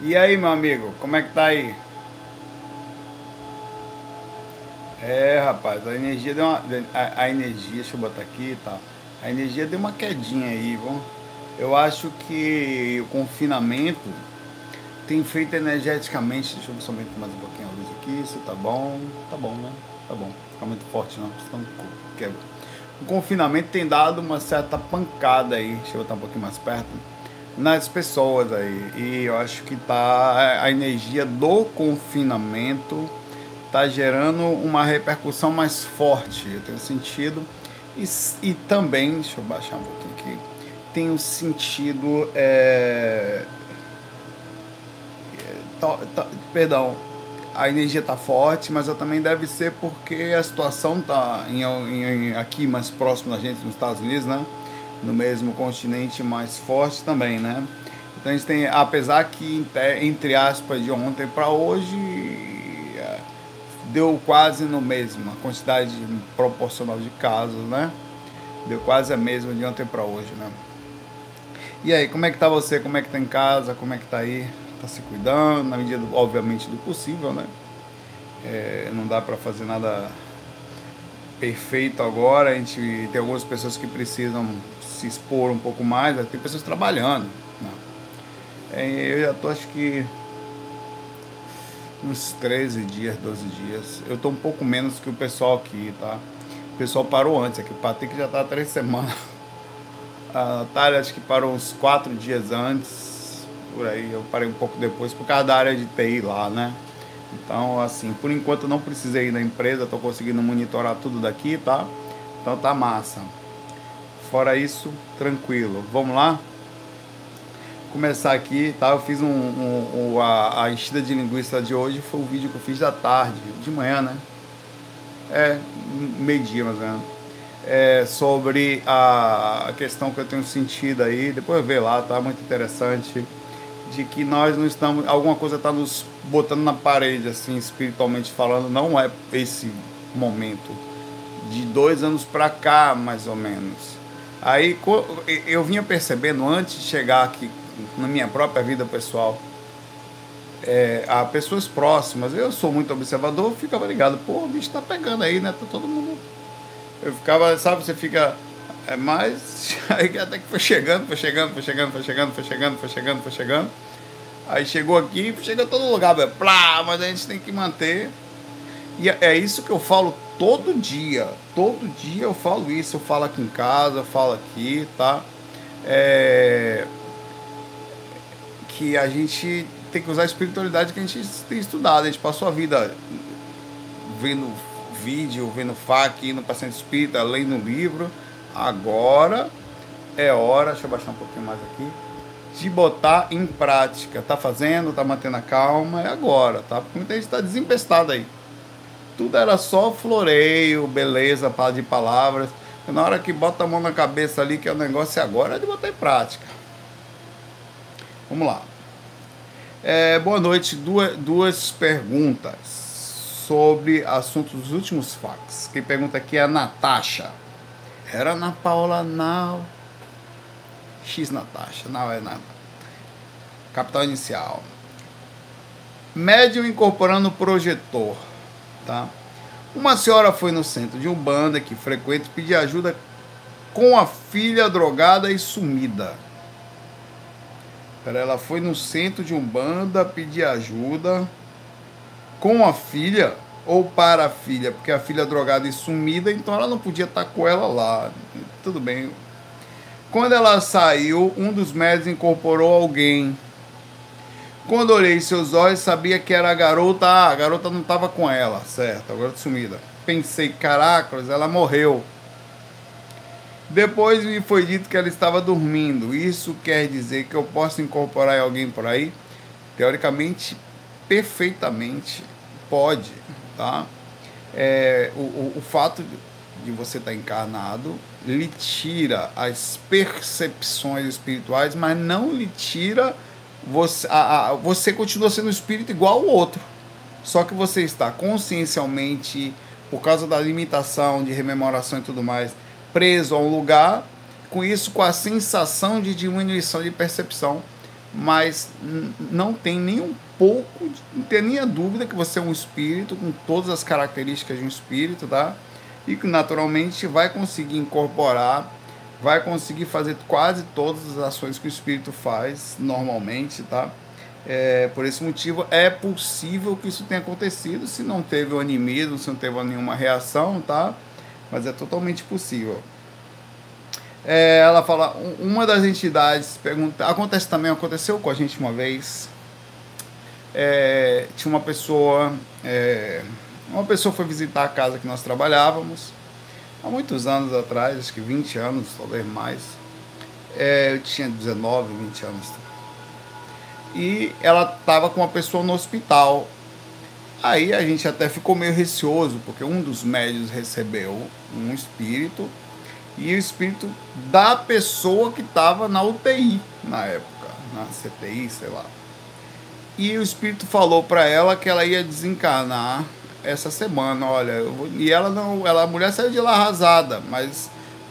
E aí, meu amigo, como é que tá aí? É, rapaz, a energia deu uma. A, a energia, deixa eu botar aqui e tá? tal. A energia deu uma quedinha aí, vamos. Eu acho que o confinamento tem feito energeticamente. Deixa eu somente mais um pouquinho a luz aqui. Isso tá bom. Tá bom, né? Tá bom. Fica muito forte não, senão quebra. O confinamento tem dado uma certa pancada aí. Deixa eu botar um pouquinho mais perto nas pessoas aí. E eu acho que tá a energia do confinamento tá gerando uma repercussão mais forte. Eu tenho sentido e, e também, deixa eu baixar um pouquinho aqui, tenho sentido é, tá, tá, perdão, a energia tá forte, mas também deve ser porque a situação tá em, em, aqui mais próximo da gente nos Estados Unidos, né? No mesmo continente mais forte também, né? Então a gente tem, apesar que entre aspas de ontem para hoje é, deu quase no mesmo, a quantidade proporcional de casos, né? Deu quase a mesma de ontem para hoje, né? E aí, como é que tá você? Como é que tá em casa? Como é que tá aí? Tá se cuidando, na medida, obviamente, do possível, né? É, não dá para fazer nada perfeito agora. A gente tem algumas pessoas que precisam se expor um pouco mais, tem pessoas trabalhando. Né? É, eu já tô acho que uns 13 dias, 12 dias. Eu tô um pouco menos que o pessoal aqui, tá? O pessoal parou antes, aqui o Patrick já tá há três semanas. A Natália acho que parou uns quatro dias antes, por aí, eu parei um pouco depois por causa da área de TI lá, né? Então, assim, por enquanto eu não precisei ir na empresa, tô conseguindo monitorar tudo daqui, tá? Então tá massa. Fora isso, tranquilo. Vamos lá? Começar aqui, tá? Eu fiz um, um, um a, a enchida de linguiça de hoje, foi o vídeo que eu fiz da tarde, de manhã, né? É, meio-dia mais ou menos. É, sobre a, a questão que eu tenho sentido aí, depois ver lá, tá? Muito interessante. De que nós não estamos. Alguma coisa está nos botando na parede, assim, espiritualmente falando. Não é esse momento. De dois anos para cá, mais ou menos Aí eu vinha percebendo antes de chegar aqui na minha própria vida pessoal, é, a pessoas próximas, eu sou muito observador, ficava ligado, pô, o bicho tá pegando aí, né? Tá todo mundo. Eu ficava, sabe, você fica. É, mas aí até que foi chegando, foi chegando, foi chegando, foi chegando, foi chegando, foi chegando, foi chegando. Aí chegou aqui, chega todo lugar, plá, mas a gente tem que manter. E é, é isso que eu falo todo dia, todo dia eu falo isso, eu falo aqui em casa, eu falo aqui, tá? É... Que a gente tem que usar a espiritualidade que a gente tem estudado, a gente passou a vida vendo vídeo, vendo FAQ, para centro espírita, lendo livro. Agora é hora, deixa eu baixar um pouquinho mais aqui, de botar em prática. Tá fazendo, tá mantendo a calma, é agora, tá? Porque muita gente está desempestado aí tudo era só floreio, beleza, de palavras. Na hora que bota a mão na cabeça ali, que é o negócio agora, é de botar em prática. Vamos lá. É, boa noite. Duas, duas perguntas sobre assuntos dos últimos fax. Quem pergunta aqui é a Natasha. Era Ana Paula, não. X Natasha, não é nada. Capital inicial. Médium incorporando projetor tá? Uma senhora foi no centro de Umbanda que frequenta pedir ajuda com a filha drogada e sumida. Ela foi no centro de Umbanda pedir ajuda com a filha ou para a filha, porque a filha drogada e sumida, então ela não podia estar com ela lá. Tudo bem. Quando ela saiu, um dos médicos incorporou alguém quando olhei seus olhos, sabia que era a garota. Ah, a garota não estava com ela, certo? A garota sumida. Pensei, caracas, ela morreu. Depois me foi dito que ela estava dormindo. Isso quer dizer que eu posso incorporar alguém por aí? Teoricamente, perfeitamente pode, tá? É, o, o, o fato de você estar tá encarnado lhe tira as percepções espirituais, mas não lhe tira você, a, a, você continua sendo um espírito igual ao outro. Só que você está consciencialmente, por causa da limitação de rememoração e tudo mais, preso a um lugar, com isso, com a sensação de diminuição de percepção. mas não tem nem um pouco, não tem nem a dúvida que você é um espírito com todas as características de um espírito, tá? E que naturalmente vai conseguir incorporar, vai conseguir fazer quase todas as ações que o espírito faz normalmente, tá? É, por esse motivo é possível que isso tenha acontecido, se não teve o animismo, se não teve nenhuma reação, tá? Mas é totalmente possível. É, ela fala, uma das entidades pergunta, acontece também, aconteceu com a gente uma vez. É, tinha uma pessoa, é, uma pessoa foi visitar a casa que nós trabalhávamos há muitos anos atrás, acho que 20 anos, talvez mais. É, eu tinha 19, 20 anos. E ela estava com uma pessoa no hospital. Aí a gente até ficou meio receoso, porque um dos médios recebeu um espírito e o espírito da pessoa que estava na UTI na época, na CTI, sei lá. E o espírito falou para ela que ela ia desencarnar essa semana, olha, e ela não, ela a mulher saiu de lá arrasada, mas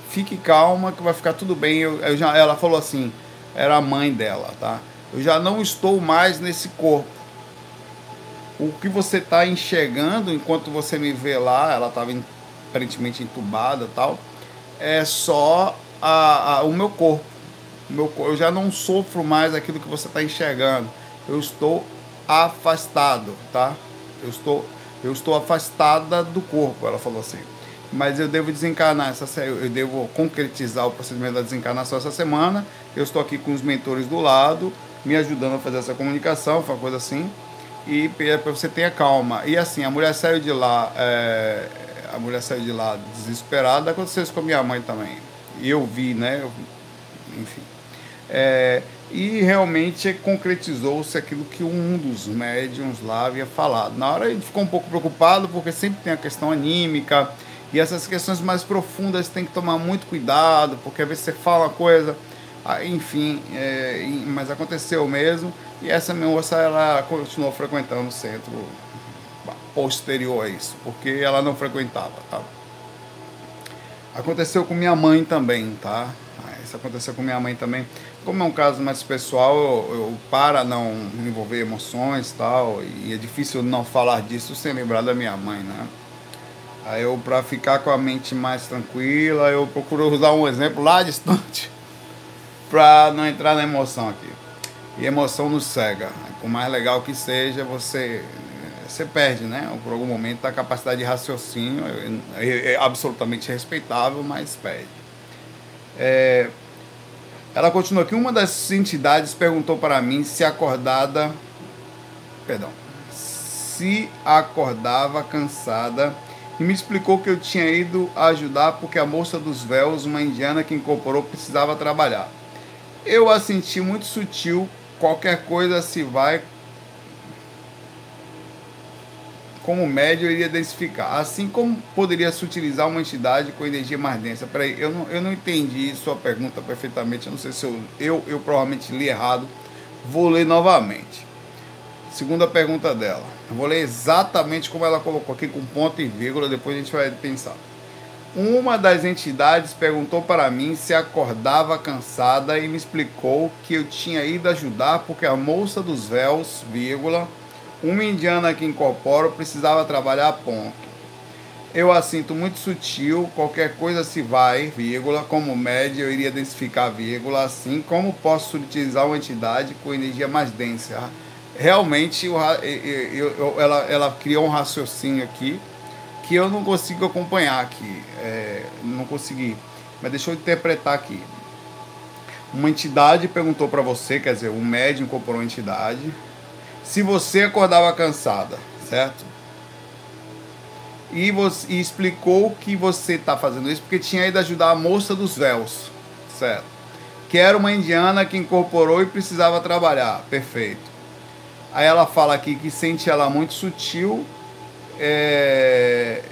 fique calma que vai ficar tudo bem. Eu, eu já, ela falou assim, era a mãe dela, tá? Eu já não estou mais nesse corpo. O que você está enxergando enquanto você me vê lá, ela estava aparentemente entubada, tal é só a, a, o meu corpo. Meu, eu já não sofro mais aquilo que você está enxergando. Eu estou afastado, tá? Eu estou, eu estou afastada do corpo, ela falou assim. Mas eu devo desencarnar essa eu devo concretizar o procedimento da desencarnação essa semana. Eu estou aqui com os mentores do lado, me ajudando a fazer essa comunicação, foi uma coisa assim. E para você tenha calma. E assim, a mulher saiu de lá. É, a mulher saiu de lá desesperada, aconteceu isso com a minha mãe também. E eu vi, né? Eu, enfim. É, e realmente concretizou-se aquilo que um dos médiums lá havia falado. Na hora a gente ficou um pouco preocupado, porque sempre tem a questão anímica, e essas questões mais profundas tem que tomar muito cuidado, porque às vezes você fala uma coisa, ah, enfim, é, mas aconteceu mesmo, e essa moça ela continuou frequentando o centro posterior a isso, porque ela não frequentava, tá? Aconteceu com minha mãe também, tá? Ah, isso aconteceu com minha mãe também. Como é um caso mais pessoal, eu, eu para não envolver emoções tal, e é difícil não falar disso sem lembrar da minha mãe, né? Aí eu, para ficar com a mente mais tranquila, eu procuro usar um exemplo lá distante, para não entrar na emoção aqui. E emoção nos cega. Por mais legal que seja, você você perde, né? Por algum momento a capacidade de raciocínio é, é absolutamente respeitável, mas perde. É, ela continua aqui. Uma das entidades perguntou para mim se acordada, perdão, se acordava cansada e me explicou que eu tinha ido ajudar porque a moça dos véus, uma indiana que incorporou, precisava trabalhar. Eu a senti muito sutil. Qualquer coisa se vai como médio, iria densificar. Assim como poderia se utilizar uma entidade com energia mais densa. Peraí, eu não, eu não entendi sua pergunta perfeitamente. Eu não sei se eu, eu, eu provavelmente li errado. Vou ler novamente. Segunda pergunta dela. Eu vou ler exatamente como ela colocou aqui, com ponto e vírgula. Depois a gente vai pensar. Uma das entidades perguntou para mim se acordava cansada e me explicou que eu tinha ido ajudar porque a moça dos véus, vírgula, uma indiana que incorporo precisava trabalhar a ponto. Eu a sinto muito sutil, qualquer coisa se vai, vírgula, como média eu iria densificar, vírgula, assim como posso utilizar uma entidade com energia mais densa. Realmente, eu, eu, eu, ela, ela criou um raciocínio aqui que eu não consigo acompanhar aqui, é, não consegui. Mas deixa eu interpretar aqui. Uma entidade perguntou para você, quer dizer, um médium incorporou uma entidade, se você acordava cansada, certo? E, você, e explicou que você está fazendo isso porque tinha ido ajudar a moça dos véus, certo? Que era uma indiana que incorporou e precisava trabalhar, perfeito. Aí ela fala aqui que sente ela muito sutil é,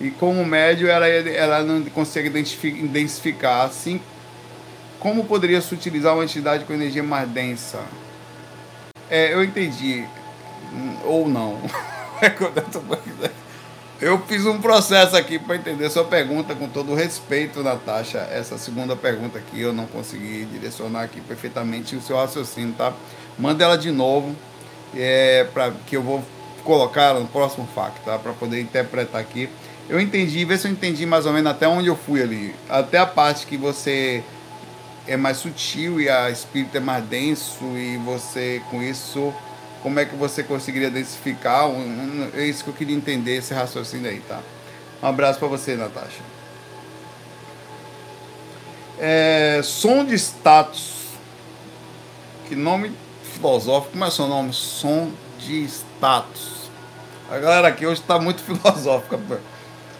e como médio ela, ela não consegue identificar assim como poderia se utilizar uma entidade com energia mais densa. É, eu entendi. Ou não. Eu fiz um processo aqui para entender sua pergunta com todo respeito, Natasha. Essa segunda pergunta aqui eu não consegui direcionar aqui perfeitamente o seu raciocínio, tá? Manda ela de novo, é, para que eu vou colocar no próximo FAQ, tá? Para poder interpretar aqui. Eu entendi, vê se eu entendi mais ou menos até onde eu fui ali. Até a parte que você é mais sutil e a espírito é mais denso e você com isso como é que você conseguiria densificar? É isso que eu queria entender, esse raciocínio aí, tá? Um abraço para você, Natasha. É, som de status. Que nome filosófico. Como é seu nome? Som de status. A galera aqui hoje está muito filosófica.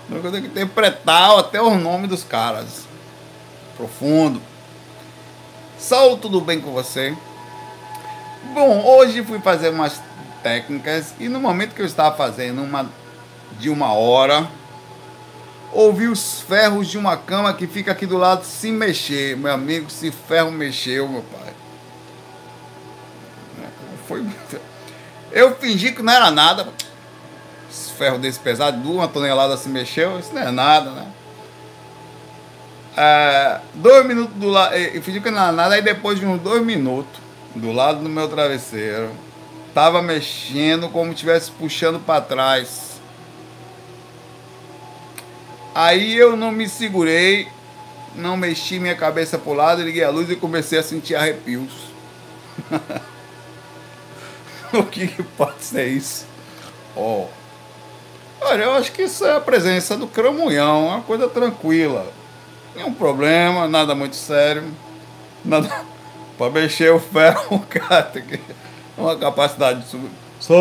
Eu tenho que interpretar até o nome dos caras. Profundo. Saúde, tudo bem com você? Bom, hoje fui fazer umas técnicas e no momento que eu estava fazendo uma de uma hora, ouvi os ferros de uma cama que fica aqui do lado se mexer. Meu amigo, se ferro mexeu, meu pai. Foi. Eu fingi que não era nada. Esse ferro desse pesado, de uma tonelada se mexeu, isso não é nada, né? É, dois minutos do lado. Eu fingi que não era nada, aí depois de uns dois minutos do lado do meu travesseiro. Tava mexendo como se estivesse puxando para trás. Aí eu não me segurei, não mexi minha cabeça para o lado, liguei a luz e comecei a sentir arrepios. o que, que, pode ser isso? Oh. Olha, eu acho que isso é a presença do cramunhão, uma coisa tranquila. Nenhum problema, nada muito sério. Nada, para mexer o ferro, cara tem que uma capacidade de subir. Só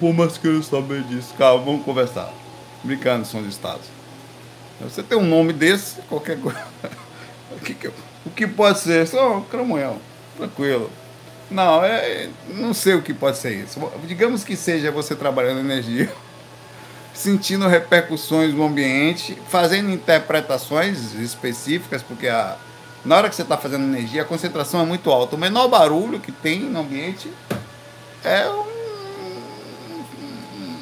vou mais querer saber disso. Calma, vamos conversar. Brincando, som de Estado. Você tem um nome desse, qualquer coisa. O que, o que pode ser? Só um cramunhão. Tranquilo. Não, é, não sei o que pode ser isso. Digamos que seja você trabalhando energia, sentindo repercussões no ambiente, fazendo interpretações específicas, porque a, na hora que você está fazendo energia, a concentração é muito alta. O menor barulho que tem no ambiente é um,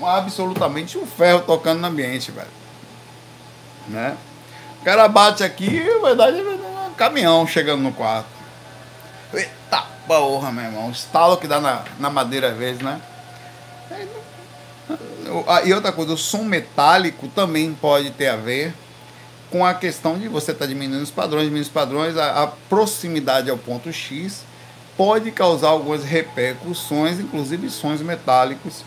um, absolutamente um ferro tocando no ambiente, velho. Né? O cara bate aqui, na verdade, é um caminhão chegando no quarto. Eita porra, meu irmão. O estalo que dá na, na madeira às vezes, né? E outra coisa, o som metálico também pode ter a ver com a questão de você estar tá diminuindo os padrões, diminuindo os padrões, a, a, proximidade ao ponto X pode causar algumas repercussões, inclusive sons metálicos,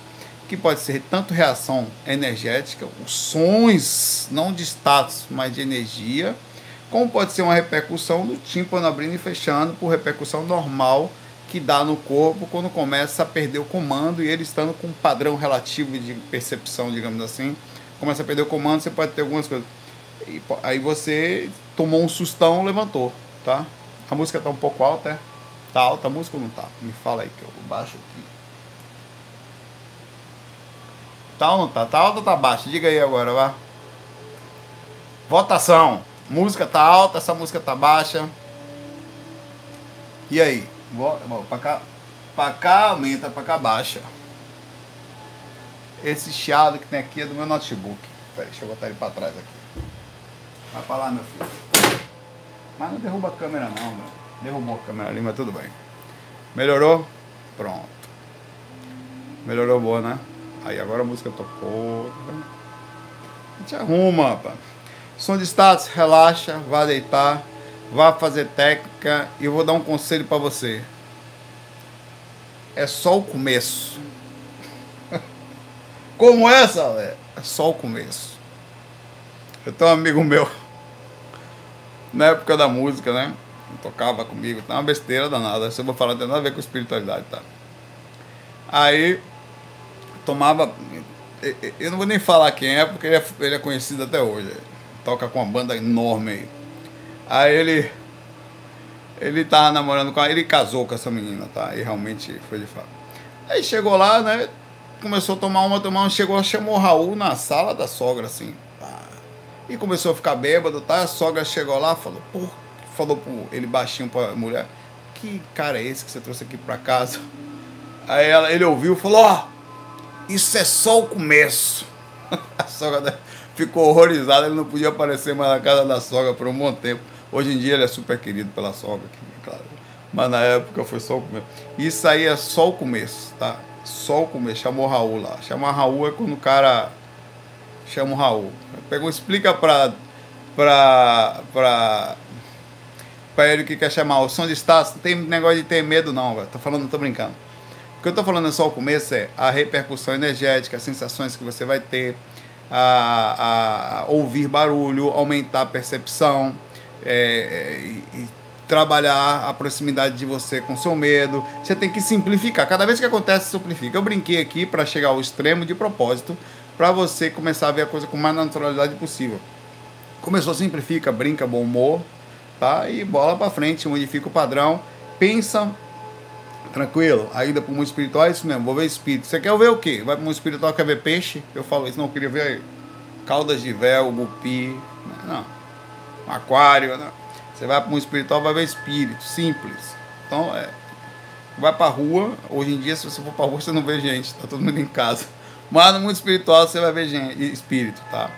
que pode ser tanto reação energética, sons não de status, mas de energia, como pode ser uma repercussão do tímpano abrindo e fechando por repercussão normal que dá no corpo quando começa a perder o comando e ele estando com um padrão relativo de percepção, digamos assim, começa a perder o comando, você pode ter algumas coisas e, aí você tomou um sustão, levantou, tá? A música tá um pouco alta, é? Tá alta a música ou não tá? Me fala aí que eu baixo aqui. Tá ou não tá? Tá alta ou tá baixa? Diga aí agora, vá. Votação. Música tá alta, essa música tá baixa. E aí? Pra cá, pra cá aumenta, pra cá baixa. Esse chiado que tem aqui é do meu notebook. Peraí, deixa eu botar ele pra trás aqui. Vai pra lá, meu filho. Mas não derruba a câmera não, meu. Derrubou a câmera ali, mas tudo bem. Melhorou? Pronto. Melhorou boa, né? Aí agora a música tocou. A gente arruma, rapaz. Som de status, relaxa, vá deitar, vá fazer técnica e eu vou dar um conselho para você. É só o começo. Como essa, velho? É só o começo. Eu tenho um amigo meu, na época da música, né? Tocava comigo, tá uma besteira danada. Isso eu vou falar, não tem nada a ver com espiritualidade, tá? Aí, tomava. Eu não vou nem falar quem é, porque ele é, é conhecido até hoje. Toca com uma banda enorme aí. Aí ele. Ele tava namorando com ela, ele casou com essa menina, tá? E realmente foi de fato. Aí chegou lá, né? Começou a tomar uma, tomar uma, chegou, chamou o Raul na sala da sogra, assim. E começou a ficar bêbado, tá? A sogra chegou lá, falou, falou pro ele baixinho pra mulher, que cara é esse que você trouxe aqui pra casa? Aí ela, ele ouviu e falou, ó, oh, isso é só o começo. A sogra ficou horrorizada, ele não podia aparecer mais na casa da sogra por um bom tempo. Hoje em dia ele é super querido pela sogra, claro. Mas na época foi só o começo. Isso aí é só o começo, tá? Só o começo. Chamou Raul lá. Chamar Raul é quando o cara chama o Raul. Pegou, explica pra. pra. pra. pra ele que quer chamar. O som de Estácio, não tem negócio de ter medo, não, velho. Tô falando, tô brincando. O que eu tô falando é só o começo é a repercussão energética, as sensações que você vai ter, a, a ouvir barulho, aumentar a percepção, é, e, trabalhar a proximidade de você com seu medo. Você tem que simplificar. Cada vez que acontece, simplifica. Eu brinquei aqui para chegar ao extremo de propósito, para você começar a ver a coisa com mais naturalidade possível. Começou, simplifica, brinca, bom humor, tá? E bola para frente, modifica o padrão, pensa tranquilo, ainda para o mundo espiritual é isso mesmo, vou ver espírito. Você quer ver o quê? Vai para o mundo espiritual, quer ver peixe? Eu falo isso, não, eu queria ver caudas de véu, gupi, não, aquário, não. Você vai para mundo espiritual, vai ver espírito, simples. Então, é, vai para a rua, hoje em dia, se você for para a rua, você não vê gente, tá todo mundo em casa. Mas no mundo espiritual, você vai ver gente, espírito, tá?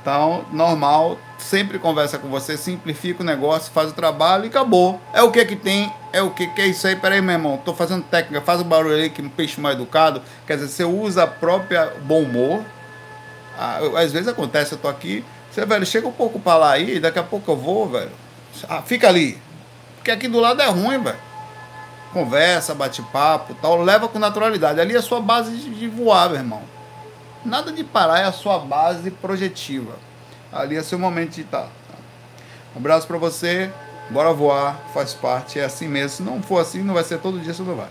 Então, normal, sempre conversa com você, simplifica o negócio, faz o trabalho e acabou. É o que que tem, é o que que é isso aí. Peraí, meu irmão, tô fazendo técnica, faz o barulho aí que um peixe mal educado. Quer dizer, você usa a própria bom humor. Ah, às vezes acontece, eu tô aqui, você, velho, chega um pouco para lá aí, daqui a pouco eu vou, velho. Ah, fica ali. Porque aqui do lado é ruim, velho. Conversa, bate-papo tal, leva com naturalidade. Ali é a sua base de voar, meu irmão. Nada de parar é a sua base projetiva. Ali é seu momento de estar. Um abraço para você. Bora voar, faz parte, é assim mesmo. Se não for assim, não vai ser todo dia, você não vai.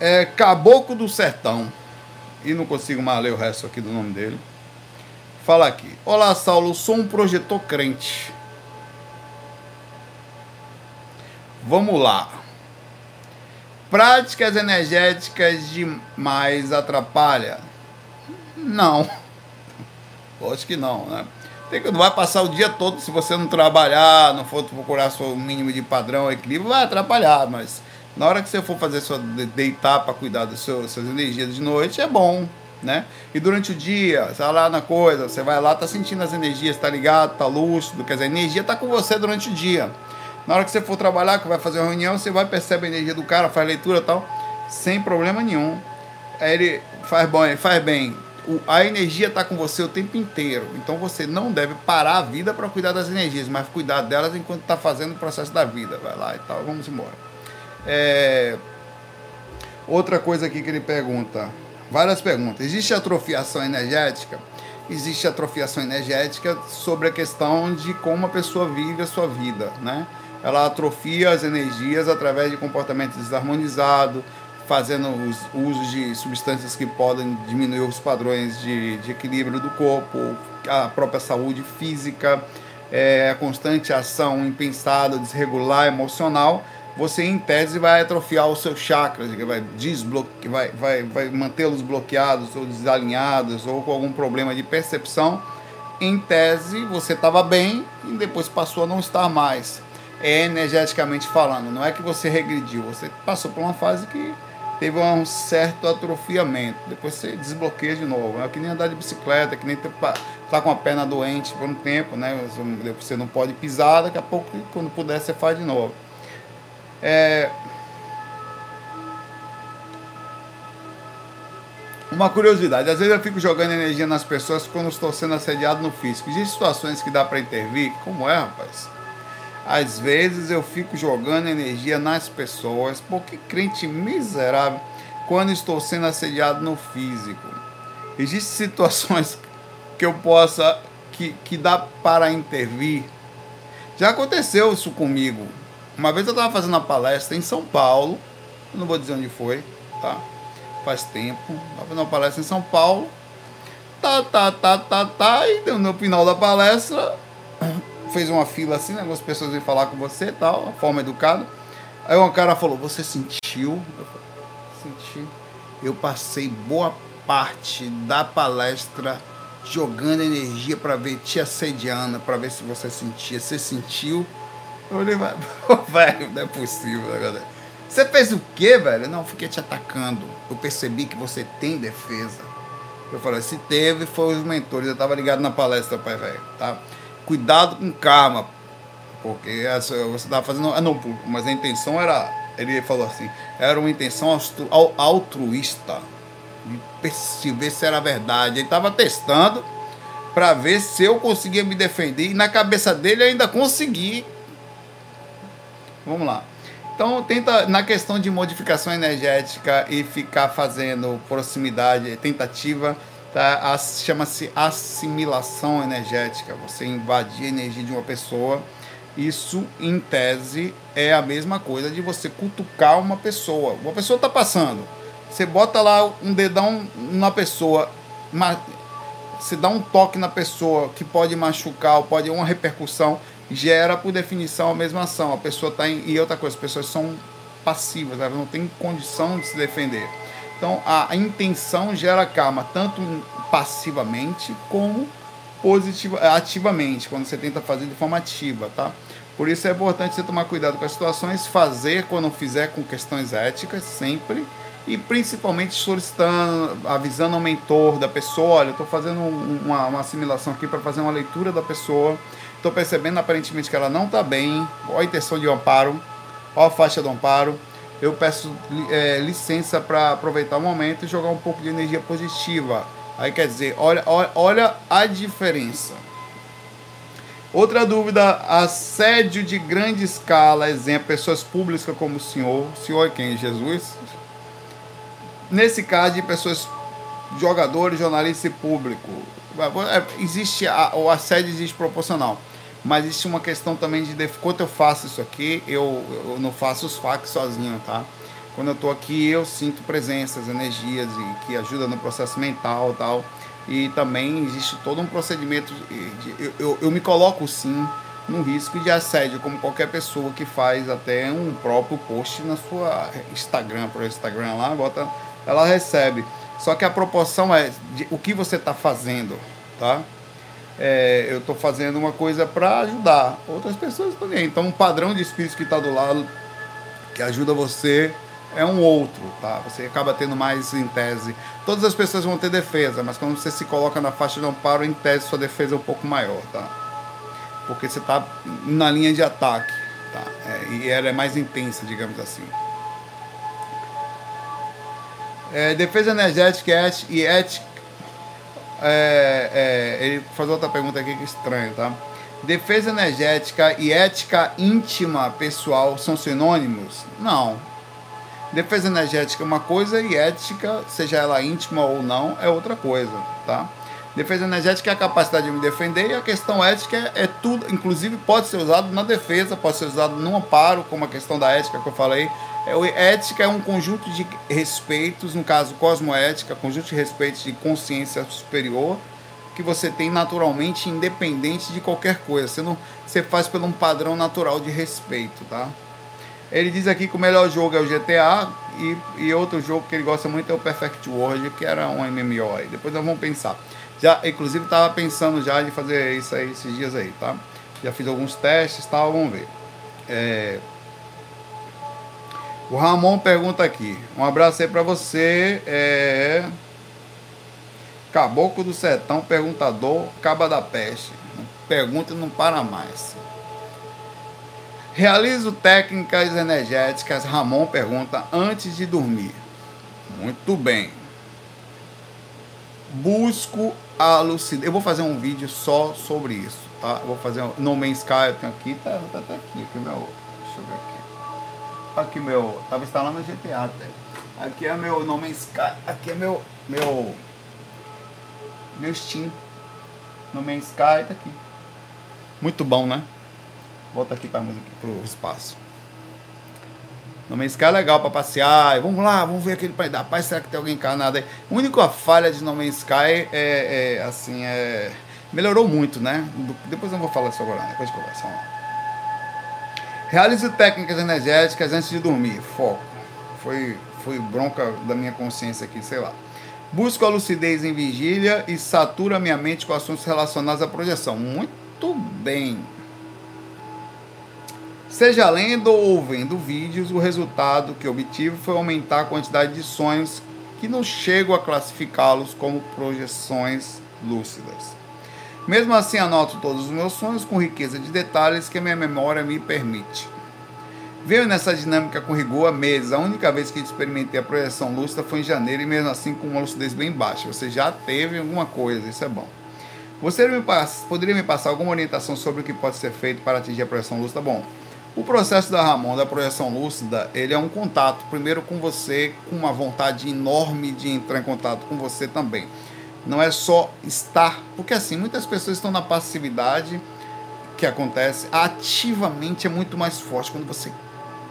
É Caboclo do Sertão. E não consigo mais ler o resto aqui do nome dele. Fala aqui. Olá, Saulo. Sou um projetor crente. Vamos lá. Práticas energéticas demais atrapalha? Não. Lógico que não, né? Tem que não vai passar o dia todo se você não trabalhar, não for procurar seu mínimo de padrão, equilíbrio, vai atrapalhar, mas na hora que você for fazer sua deitar para cuidar das suas, energias de noite, é bom, né? E durante o dia, você vai lá na coisa, você vai lá, tá sentindo as energias, tá ligado, tá lúcido, quer dizer, a energia tá com você durante o dia. Na hora que você for trabalhar, que vai fazer uma reunião, você vai perceber a energia do cara, faz leitura e tal, sem problema nenhum. Aí ele faz bom, ele faz bem. O, a energia está com você o tempo inteiro. Então você não deve parar a vida para cuidar das energias, mas cuidar delas enquanto está fazendo o processo da vida. Vai lá e tal, vamos embora. É... Outra coisa aqui que ele pergunta, várias perguntas. Existe atrofiação energética? Existe atrofiação energética sobre a questão de como a pessoa vive a sua vida, né? ela atrofia as energias através de comportamento desarmonizado, fazendo os usos de substâncias que podem diminuir os padrões de, de equilíbrio do corpo, a própria saúde física, é, a constante ação impensada, desregular, emocional, você em tese vai atrofiar os seus chakras, vai, desbloque, vai, vai, vai mantê-los bloqueados ou desalinhados ou com algum problema de percepção. Em tese, você estava bem e depois passou a não estar mais é energeticamente falando. Não é que você regrediu, você passou por uma fase que teve um certo atrofiamento. Depois você desbloqueia de novo. É que nem andar de bicicleta, que nem tá com a perna doente por um tempo, né? Você não pode pisar, daqui a pouco, quando puder, você faz de novo. É... Uma curiosidade, às vezes eu fico jogando energia nas pessoas quando estou sendo assediado no físico. Existem situações que dá para intervir? Como é, rapaz? Às vezes eu fico jogando energia nas pessoas, porque crente miserável, quando estou sendo assediado no físico. Existem situações que eu possa, que, que dá para intervir. Já aconteceu isso comigo. Uma vez eu estava fazendo uma palestra em São Paulo, não vou dizer onde foi, tá? Faz tempo. Estava fazendo uma palestra em São Paulo. Tá, tá, tá, tá, tá. E no final da palestra, fez uma fila assim, né? Algumas pessoas vêm falar com você e tal, forma educada. Aí um cara falou, você sentiu? Eu falei, senti. Eu passei boa parte da palestra jogando energia para ver, te assediando, para ver se você sentia. Você sentiu? Eu olhei, velho, não é possível, né, galera? Você fez o quê, velho? Não, fiquei te atacando. Eu percebi que você tem defesa. Eu falei, se teve, foi os mentores. Eu estava ligado na palestra, pai, velho, tá? Cuidado com karma. Porque você estava fazendo. Ah, não, mas a intenção era. Ele falou assim: era uma intenção altruísta. De ver se era verdade. Ele estava testando para ver se eu conseguia me defender. E na cabeça dele ainda consegui. Vamos lá. Então tenta na questão de modificação energética e ficar fazendo proximidade, tentativa, tá? chama-se assimilação energética. Você invadir a energia de uma pessoa. Isso, em tese, é a mesma coisa de você cutucar uma pessoa. Uma pessoa está passando. Você bota lá um dedão na pessoa, você dá um toque na pessoa que pode machucar, ou pode uma repercussão gera, por definição, a mesma ação. A pessoa está em. E outra coisa, as pessoas são passivas, elas não têm condição de se defender. Então, a, a intenção gera karma, tanto passivamente como positiva, ativamente, quando você tenta fazer de forma ativa, tá? Por isso é importante você tomar cuidado com as situações, fazer quando fizer com questões éticas, sempre, e principalmente solicitando, avisando ao mentor da pessoa, olha, eu estou fazendo uma, uma assimilação aqui para fazer uma leitura da pessoa, Estou percebendo aparentemente que ela não está bem. Olha a intenção de amparo. Olha a faixa do amparo. Eu peço é, licença para aproveitar o momento e jogar um pouco de energia positiva. Aí quer dizer, olha, olha, olha a diferença. Outra dúvida, assédio de grande escala, exemplo, pessoas públicas como o senhor. O senhor é quem? Jesus? Nesse caso de pessoas, jogadores, jornalistas e público. É, existe a, o assédio existe proporcional mas existe uma questão também de quando eu faço isso aqui, eu, eu não faço os fax sozinho, tá? Quando eu estou aqui, eu sinto presenças, energias e que ajuda no processo mental tal. E também existe todo um procedimento. De, eu, eu, eu me coloco sim no risco de assédio, como qualquer pessoa que faz até um próprio post na sua Instagram, para o Instagram lá, bota, ela recebe. Só que a proporção é o que você está fazendo, tá? é, eu estou fazendo uma coisa para ajudar outras pessoas também. Então, um padrão de espírito que está do lado, que ajuda você, é um outro, tá? Você acaba tendo mais em tese. Todas as pessoas vão ter defesa, mas quando você se coloca na faixa de amparo, em tese, sua defesa é um pouco maior, tá? Porque você está na linha de ataque, tá? É, e ela é mais intensa, digamos assim. É, defesa energética e ética é, é, ele faz outra pergunta aqui que é estranho, tá? Defesa energética e ética íntima pessoal são sinônimos? Não. Defesa energética é uma coisa e ética, seja ela íntima ou não, é outra coisa, tá? Defesa energética é a capacidade de me defender e a questão ética é, é tudo, inclusive pode ser usado na defesa, pode ser usado no amparo, como a questão da ética que eu falei, é, ética é um conjunto de respeitos, no caso cosmoética, conjunto de respeitos de consciência superior, que você tem naturalmente, independente de qualquer coisa. Você, não, você faz pelo um padrão natural de respeito, tá? Ele diz aqui que o melhor jogo é o GTA e, e outro jogo que ele gosta muito é o Perfect World, que era um MMO aí. Depois nós vamos pensar. Já, inclusive, estava pensando já de fazer isso aí esses dias aí, tá? Já fiz alguns testes, tal, vamos ver. É, o Ramon pergunta aqui. Um abraço aí para você. É... Caboclo do Sertão, perguntador, Caba da Peste. Pergunta e não para mais. Realizo técnicas energéticas, Ramon pergunta, antes de dormir. Muito bem. Busco a lucidez. Eu vou fazer um vídeo só sobre isso, tá? Eu vou fazer um No Man's Sky, eu tenho aqui, tá, tá, tá aqui, aqui meu. Deixa eu ver aqui. Aqui meu. Tava instalando GTA até. Aqui é meu nome Sky. Aqui é meu. Meu. Meu Steam. No main Sky tá aqui. Muito bom, né? Volta aqui pra música pro espaço. No main Sky é legal pra passear. Vamos lá, vamos ver aquele pai da paz. Será que tem alguém encarnado aí? A única falha de No Man's Sky é, é assim, é. Melhorou muito, né? Depois eu vou falar isso agora, depois de conversa. Realize técnicas energéticas antes de dormir. Foco. Foi, foi bronca da minha consciência aqui, sei lá. Busco a lucidez em vigília e satura minha mente com assuntos relacionados à projeção. Muito bem. Seja lendo ou vendo vídeos, o resultado que obtive foi aumentar a quantidade de sonhos que não chego a classificá-los como projeções lúcidas. Mesmo assim, anoto todos os meus sonhos com riqueza de detalhes que a minha memória me permite. Veio nessa dinâmica com rigor há meses. A única vez que experimentei a projeção lúcida foi em janeiro e mesmo assim com uma lucidez bem baixa. Você já teve alguma coisa, isso é bom. Você me poderia me passar alguma orientação sobre o que pode ser feito para atingir a projeção lúcida? Bom, o processo da Ramon, da projeção lúcida, ele é um contato, primeiro com você, com uma vontade enorme de entrar em contato com você também. Não é só estar, porque assim, muitas pessoas estão na passividade que acontece, ativamente é muito mais forte quando você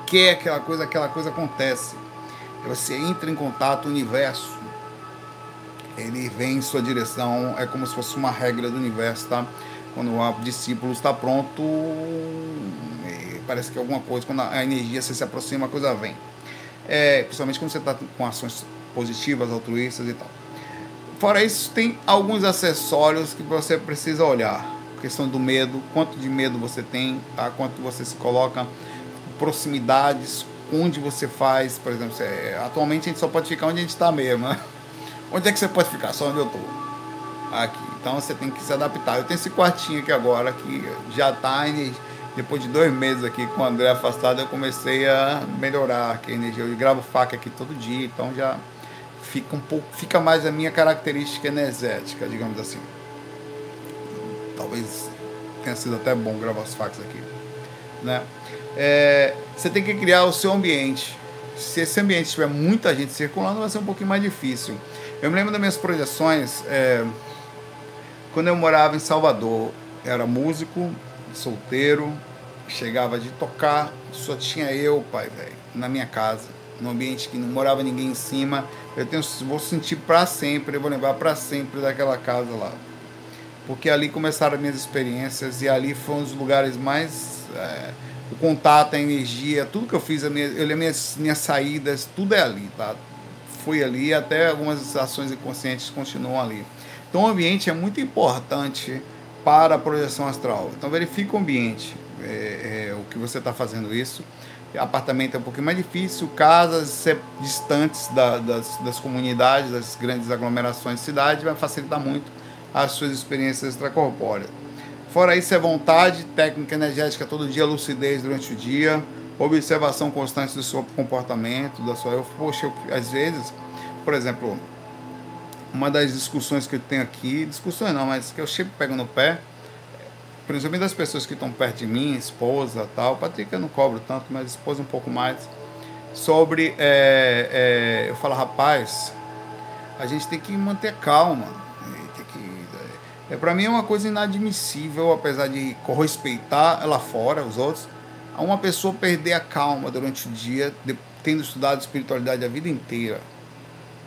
quer aquela coisa, aquela coisa acontece. Você entra em contato, o universo, ele vem em sua direção, é como se fosse uma regra do universo, tá? Quando o discípulo está pronto, parece que alguma coisa, quando a energia se, aproxima, a coisa vem. É, principalmente quando você está com ações positivas, altruístas e tal. Fora isso, tem alguns acessórios que você precisa olhar. Questão do medo, quanto de medo você tem, tá? quanto você se coloca proximidades, onde você faz, por exemplo, você, atualmente a gente só pode ficar onde a gente está mesmo, né? Onde é que você pode ficar? Só onde eu estou. Aqui. Então você tem que se adaptar. Eu tenho esse quartinho aqui agora que já está depois de dois meses aqui com o André afastado, eu comecei a melhorar aqui a energia. Eu gravo faca aqui todo dia, então já fica um pouco, fica mais a minha característica energética, digamos assim. Talvez tenha sido até bom gravar as facas aqui, né? é, você tem que criar o seu ambiente. Se esse ambiente tiver muita gente circulando, vai ser um pouquinho mais difícil. Eu me lembro das minhas projeções é, quando eu morava em Salvador. Era músico, solteiro, chegava de tocar, só tinha eu, pai, velho, na minha casa, num ambiente que não morava ninguém em cima. Eu tenho, vou sentir para sempre, eu vou lembrar para sempre daquela casa lá. Porque ali começaram as minhas experiências e ali foram os lugares mais. É, o contato, a energia, tudo que eu fiz, a minha, eu, minhas, minhas saídas, tudo é ali, tá? Fui ali, até algumas ações inconscientes continuam ali. Então o ambiente é muito importante para a projeção astral. Então verifique o ambiente, é, é, o que você está fazendo isso. Apartamento é um pouquinho mais difícil, casas distantes da, das, das comunidades, das grandes aglomerações de cidade, vai facilitar muito as suas experiências extracorpóreas. Fora isso, é vontade, técnica energética todo dia, lucidez durante o dia, observação constante do seu comportamento, da sua. Eu, poxa, eu, às vezes, por exemplo, uma das discussões que eu tenho aqui, discussões não, mas que eu chego pegando no pé, principalmente das pessoas que estão perto de mim, esposa tal, Patrick eu não cobro tanto, mas esposa um pouco mais, sobre, é, é, eu falo, rapaz, a gente tem que manter calma, é, para mim é uma coisa inadmissível, apesar de respeitar lá fora os outros, uma pessoa perder a calma durante o dia, de, tendo estudado espiritualidade a vida inteira.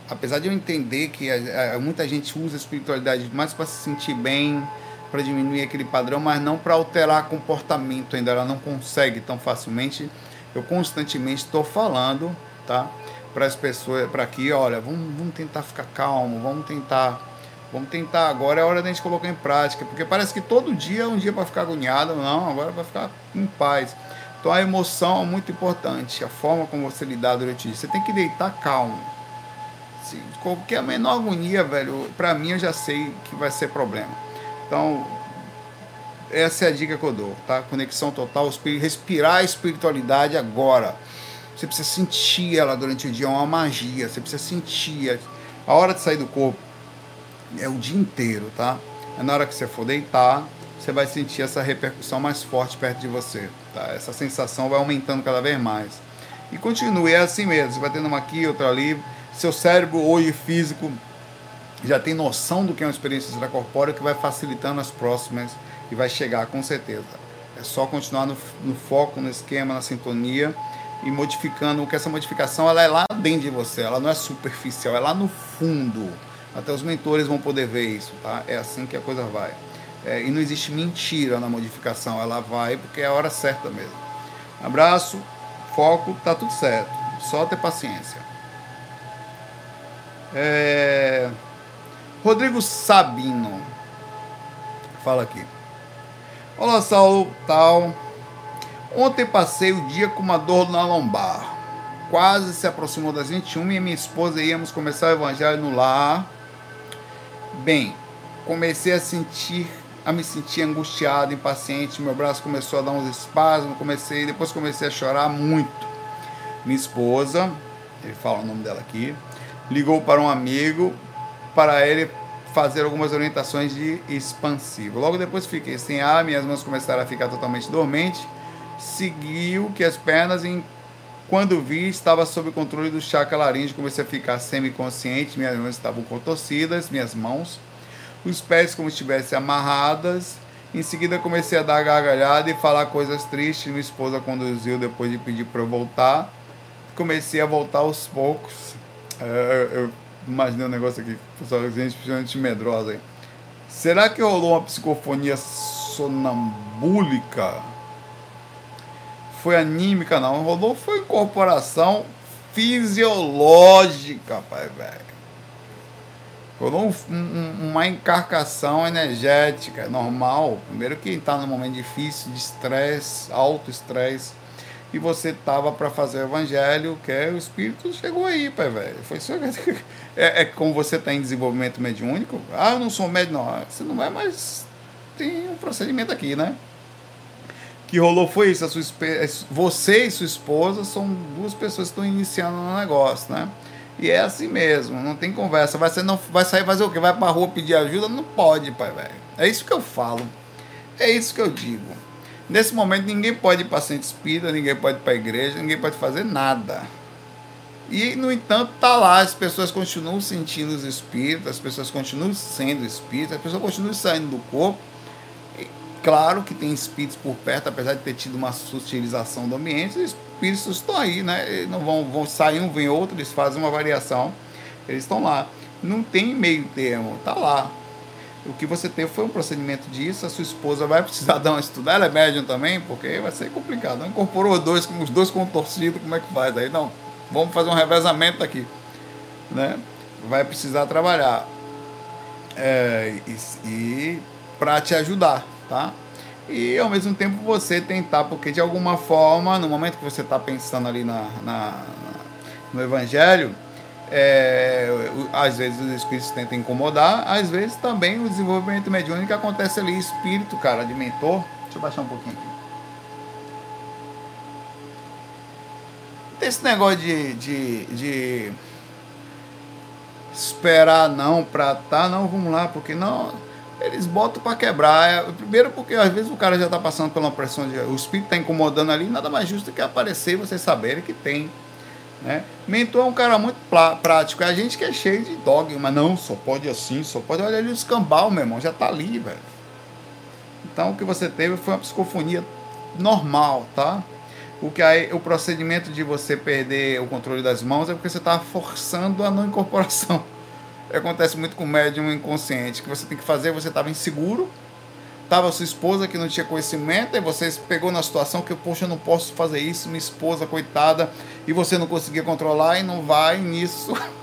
Apesar de eu entender que a, a, muita gente usa a espiritualidade mais para se sentir bem, para diminuir aquele padrão, mas não para alterar comportamento ainda. Ela não consegue tão facilmente. Eu constantemente estou falando, tá? Para as pessoas, para aqui, olha, vamos, vamos tentar ficar calmo, vamos tentar Vamos tentar agora, é hora da gente colocar em prática, porque parece que todo dia é um dia para ficar agoniado, não, agora vai ficar em paz. Então a emoção é muito importante, a forma como você lidar durante isso. Você tem que deitar calmo. Se qualquer menor agonia, velho, para mim eu já sei que vai ser problema. Então, essa é a dica que eu dou, tá? Conexão total, respirar a espiritualidade agora. Você precisa sentir ela durante o dia, é uma magia. Você precisa sentir. A hora de sair do corpo é o dia inteiro, tá? É na hora que você for deitar, você vai sentir essa repercussão mais forte perto de você, tá? Essa sensação vai aumentando cada vez mais. E continue, é assim mesmo, você vai tendo uma aqui, outra ali. Seu cérebro hoje físico já tem noção do que é uma experiência extracorpórea que vai facilitando as próximas e vai chegar com certeza. É só continuar no, no foco, no esquema, na sintonia e modificando, que essa modificação ela é lá dentro de você, ela não é superficial, é lá no fundo até os mentores vão poder ver isso, tá? É assim que a coisa vai. É, e não existe mentira na modificação, ela vai porque é a hora certa mesmo. Abraço, foco, tá tudo certo. Só ter paciência. É... Rodrigo Sabino fala aqui. Olá, Saulo, tal. Ontem passei o dia com uma dor na lombar. Quase se aproximou das 21 e minha esposa íamos começar o evangelho no lar. Bem, comecei a sentir, a me sentir angustiado, impaciente, meu braço começou a dar uns espasmos, comecei, depois comecei a chorar muito. Minha esposa, ele fala o nome dela aqui, ligou para um amigo para ele fazer algumas orientações de expansivo. Logo depois fiquei sem ar, minhas mãos começaram a ficar totalmente dormentes. Seguiu que as pernas, em, quando vi, estava sob controle do chakra laríngeo, comecei a ficar semiconsciente, minhas mãos estavam contorcidas, minhas mãos, os pés como se estivessem amarradas. Em seguida comecei a dar gargalhada e falar coisas tristes. Minha esposa conduziu depois de pedir para eu voltar. Comecei a voltar aos poucos. É, eu imaginei um negócio aqui, pessoal, gente principalmente medrosa aí. Será que rolou uma psicofonia sonambúlica? Foi anímica, não. Rolou foi incorporação fisiológica, pai, velho. Rolou um, um, uma encarcação energética normal. Primeiro que está num momento difícil, de estresse, alto estresse e você tava para fazer o evangelho, que é, o Espírito chegou aí, pai, velho. Foi só... é, é como você está em desenvolvimento mediúnico. Ah, eu não sou médico, não. Você não é, mas tem um procedimento aqui, né? Que rolou foi isso. A sua, você e sua esposa são duas pessoas que estão iniciando no negócio, né? E é assim mesmo, não tem conversa. Vai, ser, não, vai sair fazer o quê? Vai pra rua pedir ajuda? Não pode, pai, velho. É isso que eu falo. É isso que eu digo. Nesse momento, ninguém pode ir para centro espírita, ninguém pode ir para a igreja, ninguém pode fazer nada. E, no entanto, tá lá, as pessoas continuam sentindo os espíritos, as pessoas continuam sendo espíritas, as pessoas continuam saindo do corpo. E, claro que tem espíritos por perto, apesar de ter tido uma sutilização do ambiente, os espíritos estão aí, né? Eles não vão, vão sair um, vem outro, eles fazem uma variação, eles estão lá. Não tem meio termo, tá lá. O que você teve foi um procedimento disso, a sua esposa vai precisar dar uma estudada, ela é médium também, porque vai ser complicado. Não incorporou os dois, os dois contorcidos, como é que faz? Aí não, vamos fazer um revezamento aqui. Né? Vai precisar trabalhar. É, e, e para te ajudar, tá? E ao mesmo tempo você tentar, porque de alguma forma, no momento que você está pensando ali na, na, no Evangelho, é, às vezes os espíritos tentam incomodar, às vezes também o desenvolvimento mediúnico acontece ali, espírito, cara, de mentor. Deixa eu baixar um pouquinho aqui. Esse negócio de, de, de esperar não pra tá, não, vamos lá, porque não. Eles botam para quebrar. É, primeiro porque às vezes o cara já está passando pela pressão de. O espírito está incomodando ali, nada mais justo que aparecer e vocês saberem que tem né? Mentor é um cara muito prático. É a gente que é cheio de dogma. Não, só pode assim, só pode. Olha ali os cambal, meu irmão, já tá ali, velho. Então o que você teve foi uma psicofonia normal, tá? O que aí, o procedimento de você perder o controle das mãos é porque você está forçando a não incorporação. Acontece muito com o médium inconsciente, que você tem que fazer, você estava inseguro, Tava sua esposa que não tinha conhecimento, e você pegou na situação que, poxa, eu não posso fazer isso, minha esposa, coitada, e você não conseguia controlar e não vai nisso.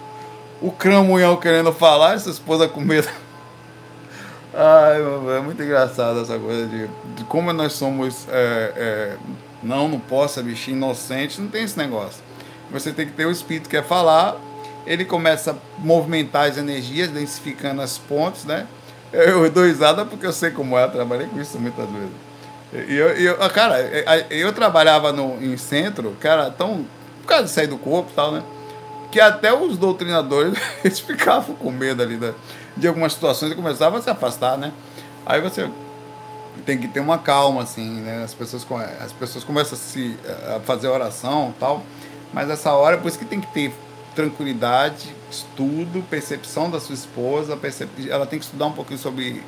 O cramunhão querendo falar, e sua esposa com medo. Ai, é muito engraçado essa coisa de, de como nós somos. É, é, não, não posso, é bichinho inocente, não tem esse negócio. Você tem que ter o espírito que quer falar, ele começa a movimentar as energias, densificando as pontes, né? Eu dou risada porque eu sei como é, trabalhei com isso muitas vezes. E eu, eu, ah, cara, eu trabalhava no, em centro, cara, tão. Por causa de sair do corpo e tal, né? Que até os doutrinadores eles ficavam com medo ali né, de algumas situações e começavam a se afastar, né? Aí você tem que ter uma calma, assim, né? As pessoas, as pessoas começam a, se, a fazer oração e tal, mas essa hora, por isso que tem que ter tranquilidade, estudo, percepção da sua esposa, percep... ela tem que estudar um pouquinho sobre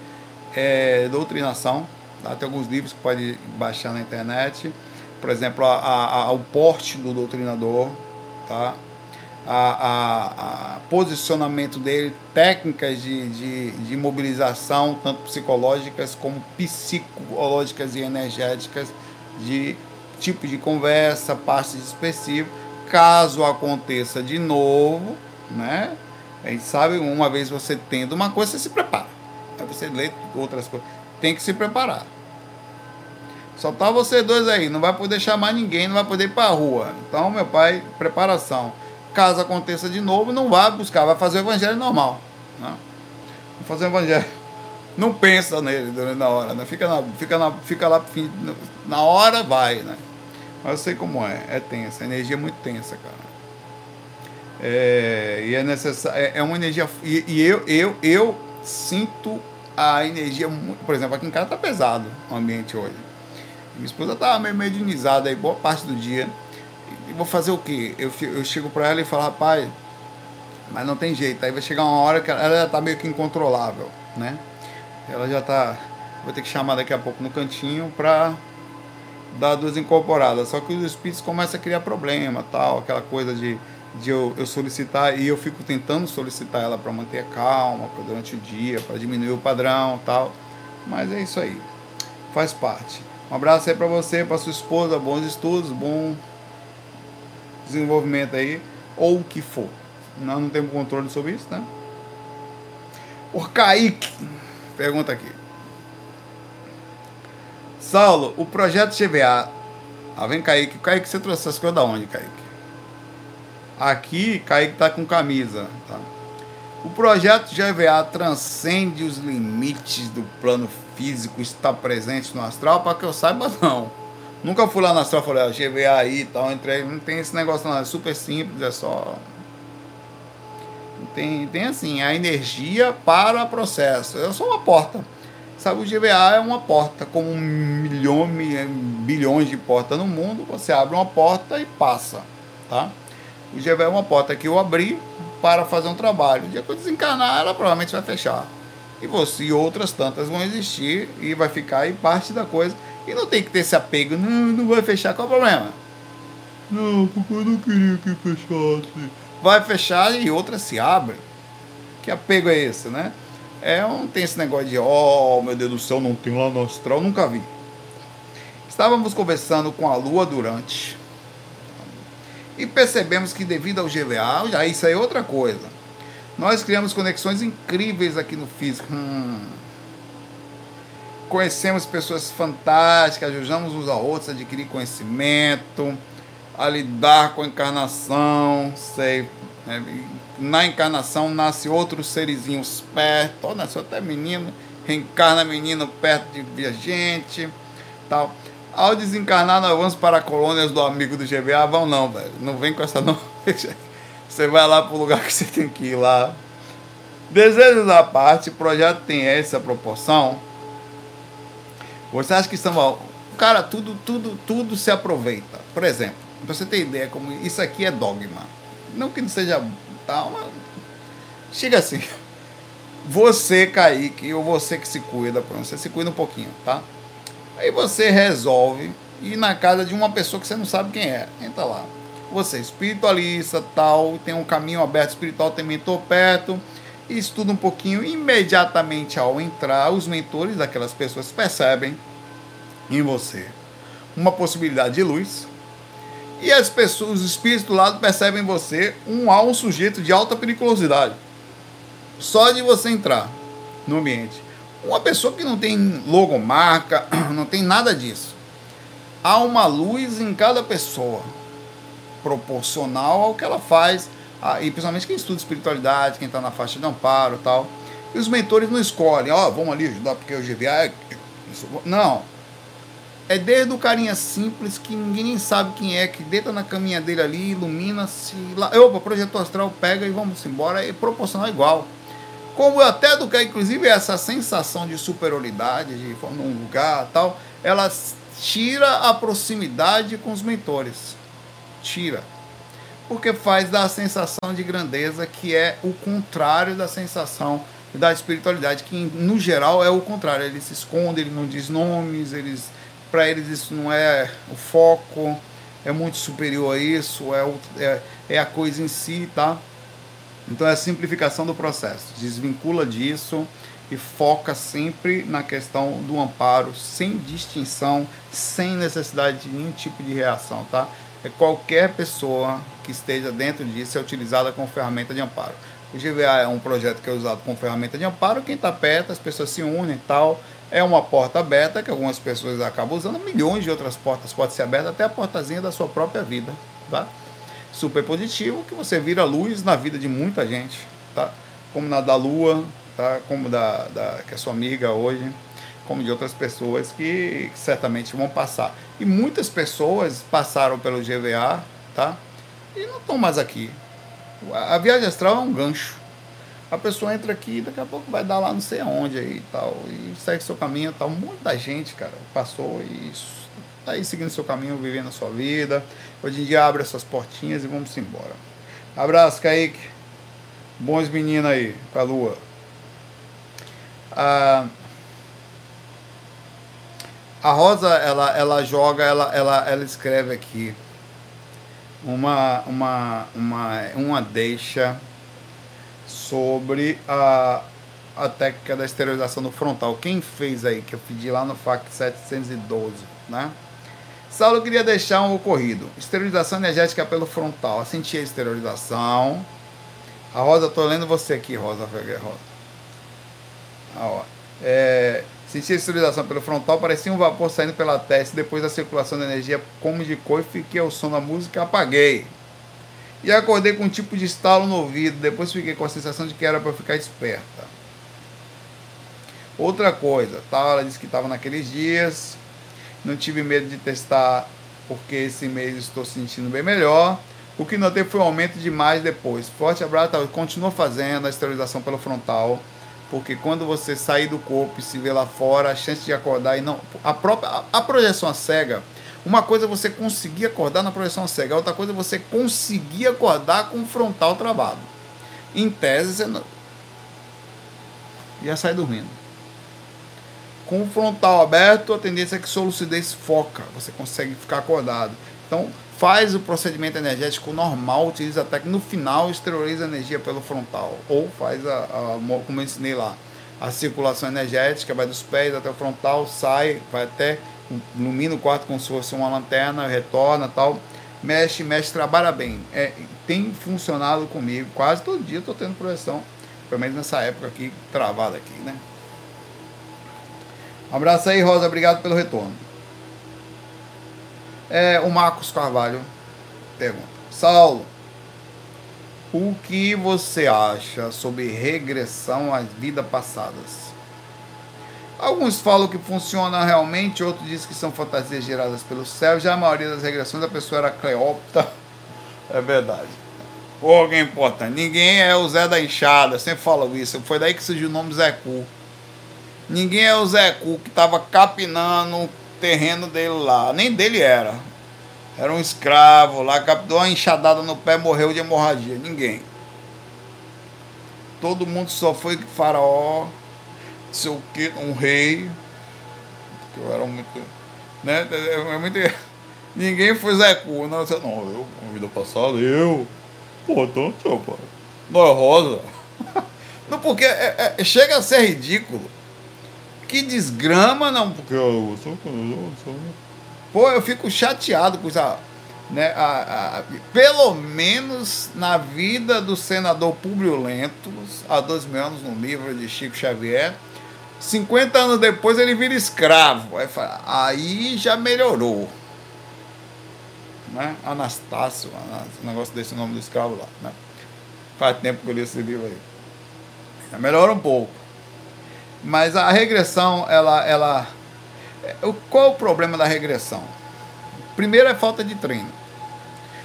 é, doutrinação, tá? tem alguns livros que pode baixar na internet, por exemplo, a, a, a, o porte do doutrinador, tá? a, posicionamento dele, técnicas de, de, de mobilização, tanto psicológicas como psicológicas e energéticas, de tipo de conversa, passos expressivos, caso aconteça de novo, né? A gente sabe, uma vez você tendo uma coisa, você se prepara. Aí você lê outras coisas. Tem que se preparar. Só tá você dois aí, não vai poder chamar ninguém, não vai poder ir pra rua. Então, meu pai, preparação. Caso aconteça de novo, não vai buscar, vai fazer o evangelho normal. Né? Fazer o evangelho. Não pensa nele na hora, né? Fica, na, fica, na, fica lá, na hora vai, né? Mas eu sei como é, é tensa, a energia é muito tensa, cara. É, e é necessário, é, é uma energia, e, e, eu, eu, eu sinto a energia, muito, por exemplo, aqui em casa tá pesado o ambiente hoje. Minha esposa tá meio medianizada aí boa parte do dia. E vou fazer o quê? Eu, eu chego para ela e falo, rapaz, mas não tem jeito. Aí vai chegar uma hora que ela já tá meio que incontrolável, né? Ela já tá. Vou ter que chamar daqui a pouco no cantinho pra dar duas incorporadas. Só que os espíritos começam a criar problema, tal, aquela coisa de, de eu, eu solicitar e eu fico tentando solicitar ela para manter a calma durante o dia, para diminuir o padrão, tal. Mas é isso aí. Faz parte. Um abraço aí para você, para sua esposa, bons estudos, bom desenvolvimento aí, ou o que for. Nós não temos controle sobre isso, né? O Kaique pergunta aqui. Saulo, o projeto GVA. Ah, vem Kaique. Kaique, você trouxe essas coisas da onde, Kaique? Aqui, Kaique tá com camisa, tá? O projeto GVA transcende os limites do plano físico, está presente no astral, para que eu saiba, não. Nunca fui lá no astral e falei, ó, GVA aí e tal, entrei. Não tem esse negócio não, é super simples, é só. Tem, tem assim, a energia para o processo. Eu sou uma porta. Sabe, o GVA é uma porta, como um milhão, bilhões de portas no mundo, você abre uma porta e passa, tá? O GVA é uma porta que eu abri para fazer um trabalho. O dia que eu desencarnar, ela provavelmente vai fechar. E você e outras tantas vão existir e vai ficar aí parte da coisa. E não tem que ter esse apego, não, não vai fechar, qual é o problema? Não, porque eu não queria que fechasse. Vai fechar e outra se abre. Que apego é esse, né? É, não tem esse negócio de, oh meu Deus do céu, não tem lá no astral, nunca vi. Estávamos conversando com a Lua durante e percebemos que devido ao GVA, já isso aí é outra coisa. Nós criamos conexões incríveis aqui no físico. Hum. Conhecemos pessoas fantásticas, ajudamos uns a outros a adquirir conhecimento, a lidar com a encarnação, sei, né? na encarnação nasce outros serizinhos perto, oh, nasceu até menino, reencarna menino perto de a gente, tal. Ao desencarnar, nós vamos para colônias do amigo do GBA. Vão não, velho. Não vem com essa não. Você vai lá para o lugar que você tem que ir lá. Desejos à parte, o projeto tem essa proporção. Você acha que estão. Cara, tudo, tudo, tudo se aproveita. Por exemplo, para você ter ideia como isso aqui é dogma. Não que não seja tal, mas chega assim. Você, Kaique, ou você que se cuida, você se cuida um pouquinho, tá? Aí você resolve ir na casa de uma pessoa que você não sabe quem é. Entra lá. Você é espiritualista, tal, tem um caminho aberto espiritual, tem mentor perto, estuda um pouquinho. Imediatamente ao entrar, os mentores daquelas pessoas percebem em você uma possibilidade de luz, e as pessoas, os espíritos do lado percebem em você um, um sujeito de alta periculosidade. Só de você entrar no ambiente. Uma pessoa que não tem logomarca, não tem nada disso. Há uma luz em cada pessoa, proporcional ao que ela faz, e principalmente quem estuda espiritualidade, quem está na faixa de amparo e tal. E os mentores não escolhem, ó, oh, vamos ali ajudar porque o GVA é. Não, é desde o carinha simples que ninguém nem sabe quem é, que deita na caminha dele ali, ilumina-se. Opa, projeto astral pega e vamos embora, é proporcional igual. Como até do que, inclusive, essa sensação de superioridade, de num lugar tal, ela tira a proximidade com os mentores. Tira. Porque faz da sensação de grandeza, que é o contrário da sensação da espiritualidade, que no geral é o contrário. Ele se esconde, ele não diz nomes, eles para eles isso não é o foco, é muito superior a isso, é, o, é, é a coisa em si, tá? Então é a simplificação do processo, desvincula disso e foca sempre na questão do amparo, sem distinção, sem necessidade de nenhum tipo de reação, tá? É qualquer pessoa que esteja dentro disso é utilizada como ferramenta de amparo. O GVA é um projeto que é usado como ferramenta de amparo, quem está perto, as pessoas se unem e tal, É uma porta aberta que algumas pessoas acabam usando, milhões de outras portas podem ser abertas, até a portazinha da sua própria vida, tá? Super positivo, que você vira luz na vida de muita gente, tá? Como na da Lua, tá? Como da, da que é sua amiga hoje, como de outras pessoas que, certamente vão passar. E muitas pessoas passaram pelo GVA, tá? E não estão mais aqui. A viagem astral é um gancho a pessoa entra aqui daqui a pouco vai dar lá não sei aonde aí e tal. E segue seu caminho tal. Muita gente, cara, passou e tá aí seguindo seu caminho, vivendo a sua vida. Hoje em dia abre essas portinhas e vamos embora. Abraço, Kaique. Bons meninos aí, com a lua. Ah, a Rosa, ela, ela joga, ela, ela, ela escreve aqui uma, uma, uma, uma deixa sobre a, a técnica da esterilização no frontal. Quem fez aí, que eu pedi lá no FAC 712, né? Saulo queria deixar um ocorrido. Esterilização energética pelo frontal. Senti a esterilização. A Rosa, estou lendo você aqui, Rosa. Rosa. Ah, ó. É, senti a esterilização pelo frontal, parecia um vapor saindo pela testa. Depois da circulação da energia, como de cor, fiquei ao som da música apaguei. E acordei com um tipo de estalo no ouvido. Depois fiquei com a sensação de que era para ficar esperta. Outra coisa, tá? ela disse que estava naqueles dias. Não tive medo de testar, porque esse mês estou sentindo bem melhor. O que notei foi um aumento demais depois. Forte abraço, tá? continua fazendo a esterilização pelo frontal. Porque quando você sair do corpo e se vê lá fora, a chance de acordar e não. A própria a, a projeção cega uma coisa é você conseguir acordar na projeção cega, outra coisa é você conseguir acordar com o frontal travado. Em tese, você não... ia sair dormindo. Com o frontal aberto, a tendência é que sua lucidez foca, você consegue ficar acordado. Então, faz o procedimento energético normal, utiliza até que no final esteriliza a energia pelo frontal. Ou faz, a, a, como eu ensinei lá, a circulação energética, vai dos pés até o frontal, sai, vai até ilumina o quarto como se fosse uma lanterna, retorna tal. Mexe, mexe, trabalha bem. É, tem funcionado comigo. Quase todo dia estou tendo projeção. Pelo menos nessa época aqui, travada aqui, né? Um abraço aí, Rosa. Obrigado pelo retorno. É, o Marcos Carvalho pergunta. Saulo, o que você acha sobre regressão às vidas passadas? Alguns falam que funciona realmente, outros dizem que são fantasias geradas pelo céu. Já a maioria das regressões a pessoa era Cleópatra. É verdade. Ou alguém importante. Ninguém é o Zé da Enxada, sempre falo isso. Foi daí que surgiu o nome Zé Cu. Ninguém é o Zé Cu que estava capinando o terreno dele lá. Nem dele era. Era um escravo lá, captou uma enxadada no pé morreu de hemorragia. Ninguém. Todo mundo só foi faraó sei o que, um rei, que eu era muito. Né? É, é muito ninguém foi Zé Cu, não, você, não, eu, vida passada, eu. Pô, então, pai. Não é rosa. Não, porque é, é, chega a ser ridículo. Que desgrama, não. Porque eu sou. Eu sou... Pô, eu fico chateado com isso. Né, a, a, pelo menos na vida do senador Publio Lentos, há dois mil anos, no livro de Chico Xavier, 50 anos depois ele vira escravo. Aí, fala, aí já melhorou. Né? Anastácio, um negócio desse nome do escravo lá. Né? Faz tempo que eu li esse livro aí. Já melhora um pouco. Mas a regressão, ela. ela qual é o problema da regressão? Primeiro é falta de treino.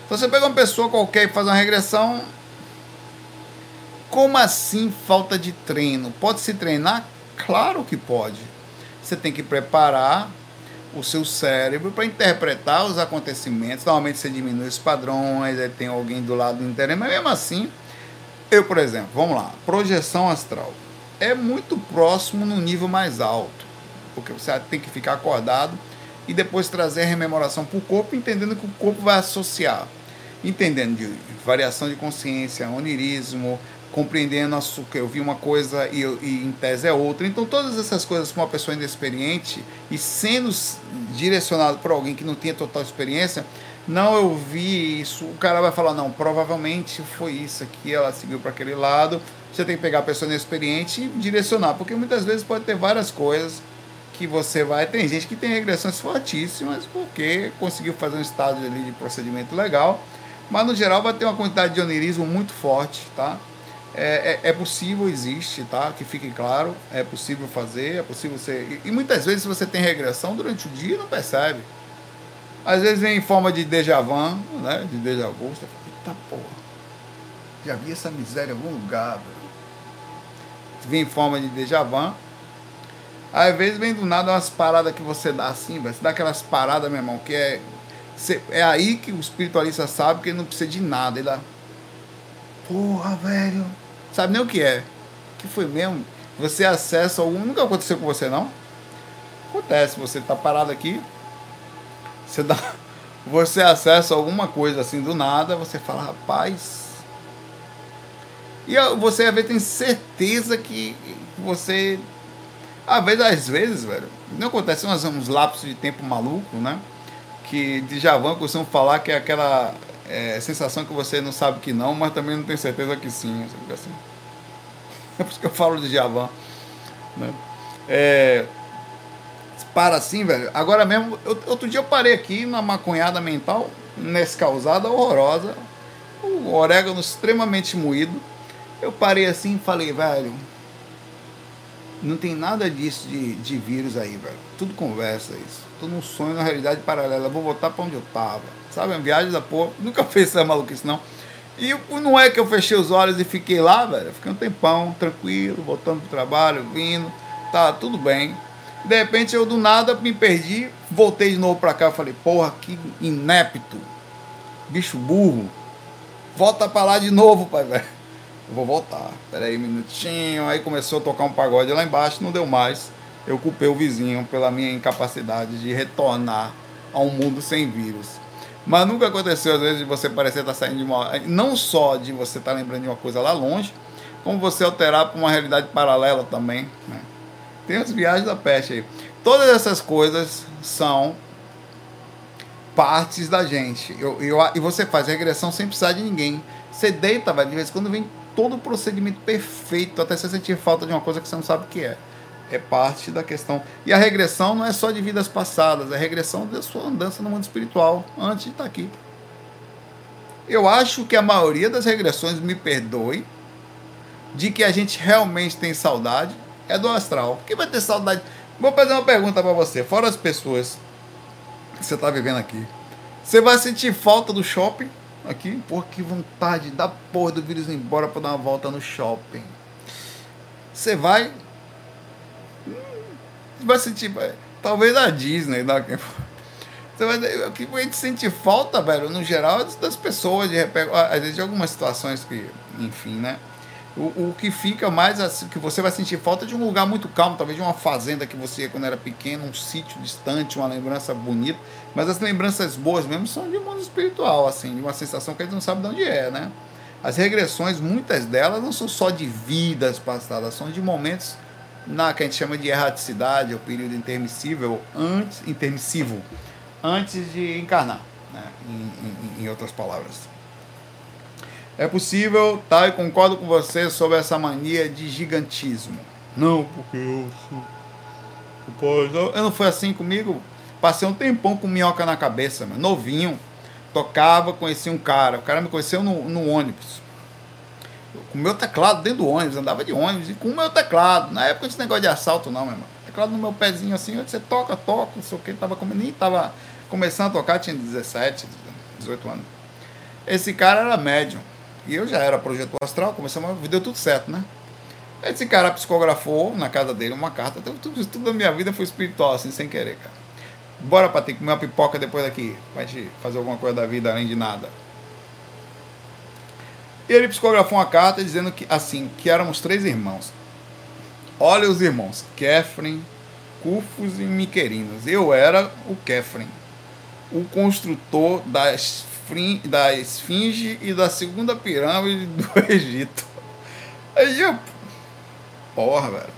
Então você pega uma pessoa qualquer e faz uma regressão. Como assim falta de treino? Pode se treinar? Claro que pode. Você tem que preparar o seu cérebro para interpretar os acontecimentos. Normalmente você diminui os padrões, aí tem alguém do lado interno, mas mesmo assim, eu, por exemplo, vamos lá, projeção astral. É muito próximo no nível mais alto, porque você tem que ficar acordado e depois trazer a rememoração para o corpo, entendendo que o corpo vai associar, entendendo de variação de consciência, onirismo, compreendendo que eu vi uma coisa e, e, em tese é outra. Então, todas essas coisas com uma pessoa inexperiente e sendo direcionado por alguém que não tinha total experiência, não eu vi isso. O cara vai falar: não, provavelmente foi isso aqui, ela seguiu para aquele lado. Você tem que pegar a pessoa inexperiente e direcionar, porque muitas vezes pode ter várias coisas que você vai. Tem gente que tem regressões fortíssimas porque conseguiu fazer um estado ali de procedimento legal, mas no geral vai ter uma quantidade de onirismo muito forte, tá? É, é, é, possível, existe, tá? Que fique claro, é possível fazer, é possível ser. E, e muitas vezes você tem regressão durante o dia e não percebe. Às vezes vem em forma de déjà vu, né? De déjà vu, você fala, eita porra, já vi essa miséria em algum lugar, velho. Vem em forma de déjà vu. Às vezes vem do nada umas paradas que você dá assim. Você dá aquelas paradas, meu irmão, que é. É aí que o espiritualista sabe que ele não precisa de nada. Ele dá. Porra, velho. Sabe nem o que é. Que foi mesmo? Você acessa algum. Nunca aconteceu com você, não? Acontece, você tá parado aqui, você dá, você acessa alguma coisa assim do nada, você fala, rapaz. E você às vezes tem certeza que você. Às vezes, às vezes, velho, não acontece uns, uns lapsos de tempo maluco, né? Que de Javan costumam falar que é aquela é, sensação que você não sabe que não, mas também não tem certeza que sim. Assim. É por isso que eu falo de Javan. Né? É, para assim, velho. Agora mesmo, eu, outro dia eu parei aqui na maconhada mental, nessa causada horrorosa, o orégano extremamente moído. Eu parei assim e falei, velho, não tem nada disso de, de vírus aí, velho. Tudo conversa isso. Tô num sonho, na realidade paralela. Vou voltar para onde eu tava. Sabe, a viagem da porra. Nunca fez essa maluquice, não. E não é que eu fechei os olhos e fiquei lá, velho. Fiquei um tempão, tranquilo, voltando pro trabalho, vindo. Tá, tudo bem. De repente eu do nada me perdi, voltei de novo para cá, falei, porra, que inepto. Bicho burro. Volta para lá de novo, pai, velho. Vou voltar. Pera aí um minutinho. Aí começou a tocar um pagode lá embaixo, não deu mais. Eu culpei o vizinho pela minha incapacidade de retornar a um mundo sem vírus. Mas nunca aconteceu, às vezes, de você parecer estar tá saindo de uma. Não só de você estar tá lembrando de uma coisa lá longe, como você alterar para uma realidade paralela também. Né? Tem as viagens da peste aí. Todas essas coisas são partes da gente. Eu, eu, e você faz regressão sem precisar de ninguém. Você deita, vai de vez em quando vem todo o procedimento perfeito, até você sentir falta de uma coisa que você não sabe o que é. É parte da questão. E a regressão não é só de vidas passadas, é regressão da sua andança no mundo espiritual, antes de estar aqui. Eu acho que a maioria das regressões, me perdoe, de que a gente realmente tem saudade, é do astral. Quem vai ter saudade? Vou fazer uma pergunta para você. Fora as pessoas que você está vivendo aqui, você vai sentir falta do shopping aqui? Porra, que vontade da porra do vírus ir embora para dar uma volta no shopping. Você vai. Hum, vai sentir. Talvez a Disney. Não, você vai, o que a gente sente falta, velho, no geral, das pessoas, de repente, às vezes de algumas situações que, enfim, né? O, o que fica mais assim, que você vai sentir falta de um lugar muito calmo, talvez de uma fazenda que você ia quando era pequeno, um sítio distante, uma lembrança bonita. Mas as lembranças boas mesmo são de mundo espiritual, assim, de uma sensação que a gente não sabe de onde é, né? As regressões, muitas delas, não são só de vidas passadas, são de momentos na que a gente chama de erraticidade, ou período intermissível, antes, intermissivo, antes de encarnar, né? em, em, em outras palavras. É possível, tá? Eu concordo com você sobre essa mania de gigantismo. Não, porque eu sou. Eu não foi assim comigo. Passei um tempão com minhoca na cabeça, mano. novinho. Tocava, conheci um cara. O cara me conheceu no, no ônibus. Com o meu teclado dentro do ônibus, andava de ônibus e com o meu teclado. Na época esse negócio de assalto, não, meu irmão. Teclado no meu pezinho assim, você toca, toca, não sei o que. Tava, nem tava começando a tocar, tinha 17, 18 anos. Esse cara era médium. E eu já era projetor astral, começamos, deu tudo certo, né? Esse cara psicografou na casa dele uma carta, tudo, tudo da minha vida foi espiritual, assim, sem querer, cara. Bora, Patrick, comer uma pipoca depois daqui, pra gente fazer alguma coisa da vida além de nada. E ele psicografou uma carta dizendo que, assim, que éramos três irmãos. Olha os irmãos, Kefren, Cufos e Miquerinos. Eu era o Kefren, o construtor das da Esfinge e da segunda pirâmide do Egito. Aí eu. Porra, velho.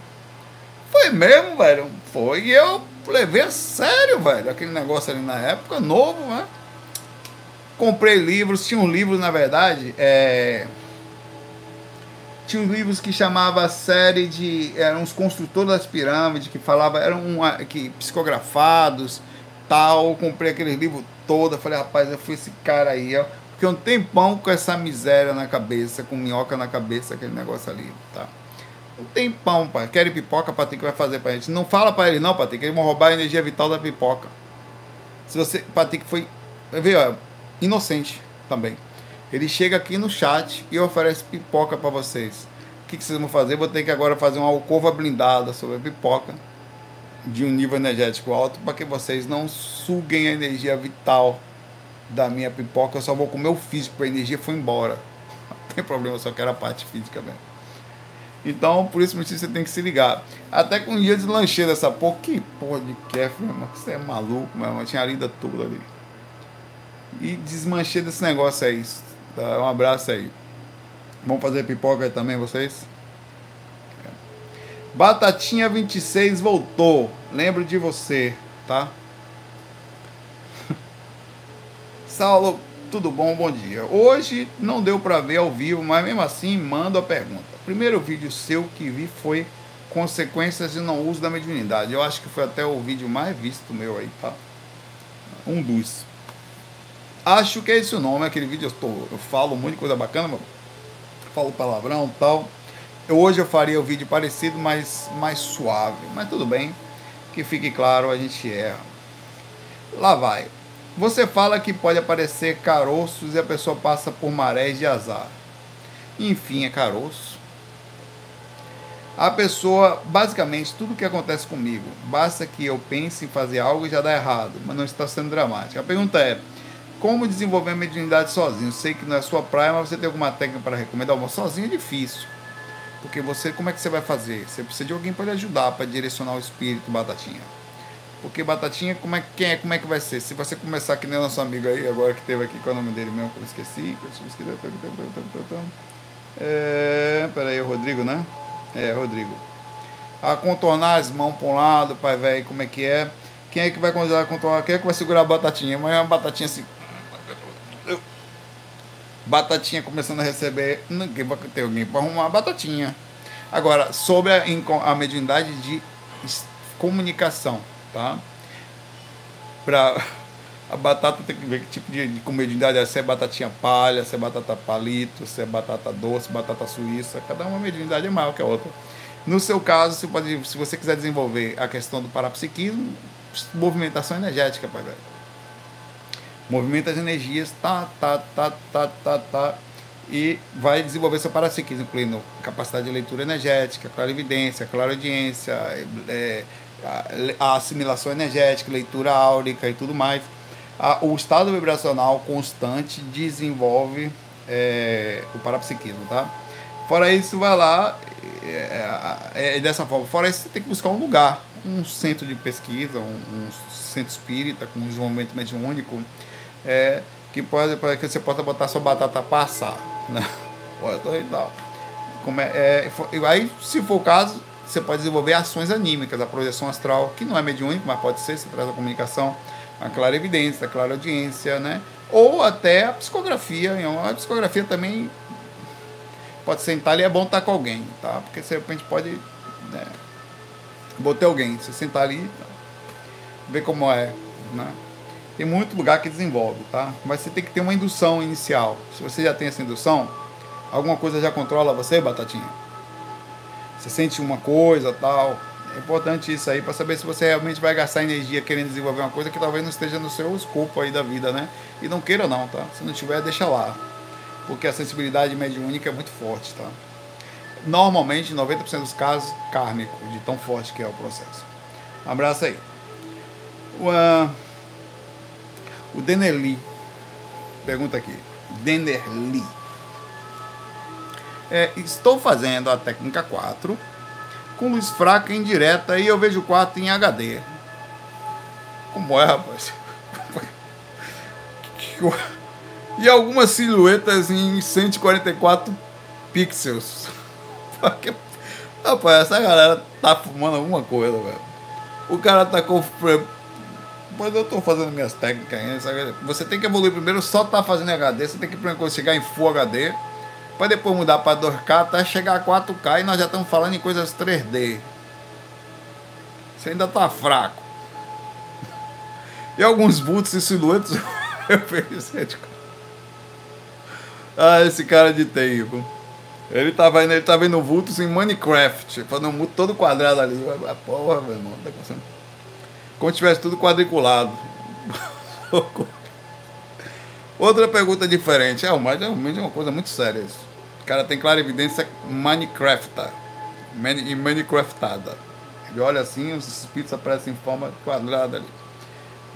Foi mesmo, velho. Foi. E eu levei a sério, velho. Aquele negócio ali na época, novo, né? Comprei livros, tinha um livro, na verdade, é... Tinha uns livros que chamava a série de. eram os construtores das pirâmides, que falava, eram uma, que, psicografados, tal. Comprei aquele livro todo. Falei, rapaz, eu fui esse cara aí, ó. Porque um tempão com essa miséria na cabeça, com minhoca na cabeça, aquele negócio ali, tá? Um tempão, pai. Querem pipoca, Patrick vai fazer pra gente. Não fala pra ele, não, Patrick, eles vão roubar a energia vital da pipoca. Se você. Patrick foi. Vê, ó, inocente também. Ele chega aqui no chat e oferece pipoca para vocês. O que, que, vocês vão fazer? Vou ter que agora fazer uma alcova blindada sobre a pipoca de um nível energético alto para que vocês não suguem a energia vital da minha pipoca. Eu só vou comer o físico, a energia foi embora. Não tem problema, eu só quero a parte física mesmo. Então, por isso você tem que se ligar. Até com um dia deslanchei dessa porra. Que porra de kef, meu irmão. Você é maluco, meu irmão. Tinha a lida toda ali. E desmanchei desse negócio aí. Tá? Um abraço aí. Vamos fazer pipoca aí também, vocês? Batatinha 26 voltou. Lembro de você, tá? Saulo, tudo bom? Bom dia. Hoje não deu para ver ao vivo, mas mesmo assim mando a pergunta. Primeiro vídeo seu que vi foi consequências de não uso da mediunidade. Eu acho que foi até o vídeo mais visto meu aí, tá? Um dos. Acho que é esse o nome, aquele vídeo eu, tô, eu falo muita coisa bacana, falo palavrão tal. Hoje eu faria o um vídeo parecido, mas mais suave. Mas tudo bem, que fique claro, a gente erra. Lá vai. Você fala que pode aparecer caroços e a pessoa passa por marés de azar. Enfim, é caroço. A pessoa, basicamente, tudo que acontece comigo, basta que eu pense em fazer algo e já dá errado, mas não está sendo dramático. A pergunta é: como desenvolver a mediunidade sozinho? Sei que não é sua praia, mas você tem alguma técnica para recomendar? Bom, sozinho é difícil. Porque você, como é que você vai fazer? Você precisa de alguém para lhe ajudar, para direcionar o espírito, Batatinha. Porque Batatinha, como é, quem é, como é que vai ser? Se você começar que nem nosso amigo aí, agora que teve aqui, qual é o nome dele mesmo? Que eu esqueci. É, peraí, o Rodrigo, né? É, Rodrigo. A contornar as mãos para um lado, pai velho, como é que é? Quem é que vai controlar? Quem é que vai segurar a batatinha? Mas é uma batatinha assim Batatinha começando a receber. Ninguém vai ter alguém para arrumar a batatinha. Agora, sobre a, a mediunidade de comunicação, tá? Para a batata tem que ver que tipo de, de mediunidade é. Se é batatinha palha, se é batata palito, se é batata doce, batata suíça. Cada uma mediunidade é maior que a outra. No seu caso, se, pode, se você quiser desenvolver a questão do parapsiquismo, movimentação energética, pai movimenta as energias, tá, tá, tá, tá, tá, tá, e vai desenvolver seu parapsiquismo, incluindo capacidade de leitura energética, clarividência, clareaudiência, é, a assimilação energética, leitura áurica e tudo mais. o estado vibracional constante desenvolve é, o parapsiquismo, tá? Fora isso, vai lá, é, é, é, dessa forma. Fora isso, você tem que buscar um lugar, um centro de pesquisa, um, um centro espírita com desenvolvimento mediúnico, é, que pode para que você possa botar sua batata passar, né? Então, como é, é, aí, se for o caso, você pode desenvolver ações anímicas, a projeção astral, que não é mediúnico, mas pode ser, você traz a comunicação, a clara evidência, a clara audiência, né? Ou até a psicografia. A psicografia também pode sentar ali, é bom estar com alguém, tá? Porque de repente pode né, botar alguém, você sentar ali, ver como é, né? Tem muito lugar que desenvolve, tá? Mas você tem que ter uma indução inicial. Se você já tem essa indução, alguma coisa já controla você, Batatinha? Você sente uma coisa, tal. É importante isso aí para saber se você realmente vai gastar energia querendo desenvolver uma coisa que talvez não esteja no seu escopo aí da vida, né? E não queira não, tá? Se não tiver, deixa lá. Porque a sensibilidade mediúnica é muito forte, tá? Normalmente, 90% dos casos, kármico, de tão forte que é o processo. Um abraço aí. Uh, o Denerli pergunta aqui. Denerli. É, estou fazendo a técnica 4 com luz fraca e indireta e eu vejo o quarto em HD. Como é, rapaz? E algumas silhuetas em 144 pixels. Rapaz, essa galera tá fumando alguma coisa, velho. O cara tá com mas eu estou fazendo minhas técnicas ainda. Você tem que evoluir primeiro, só tá fazendo HD. Você tem que primeiro chegar em Full HD. para depois mudar para 2K até chegar a 4K e nós já estamos falando em coisas 3D. Você ainda tá fraco. E alguns vultos e silhuetas eu vejo Ah, esse cara de tempo. Ele tá vendo, ele tá vendo vultos em Minecraft, fazendo um todo quadrado ali. Porra, meu irmão, tá acontecendo. Como se tivesse tudo quadriculado. Outra pergunta diferente. É, mas realmente é uma coisa muito séria isso. O cara tem clara evidência Minecraft. Mani, Minecraftada. Ele olha assim, os pizzas aparecem em forma quadrada ali.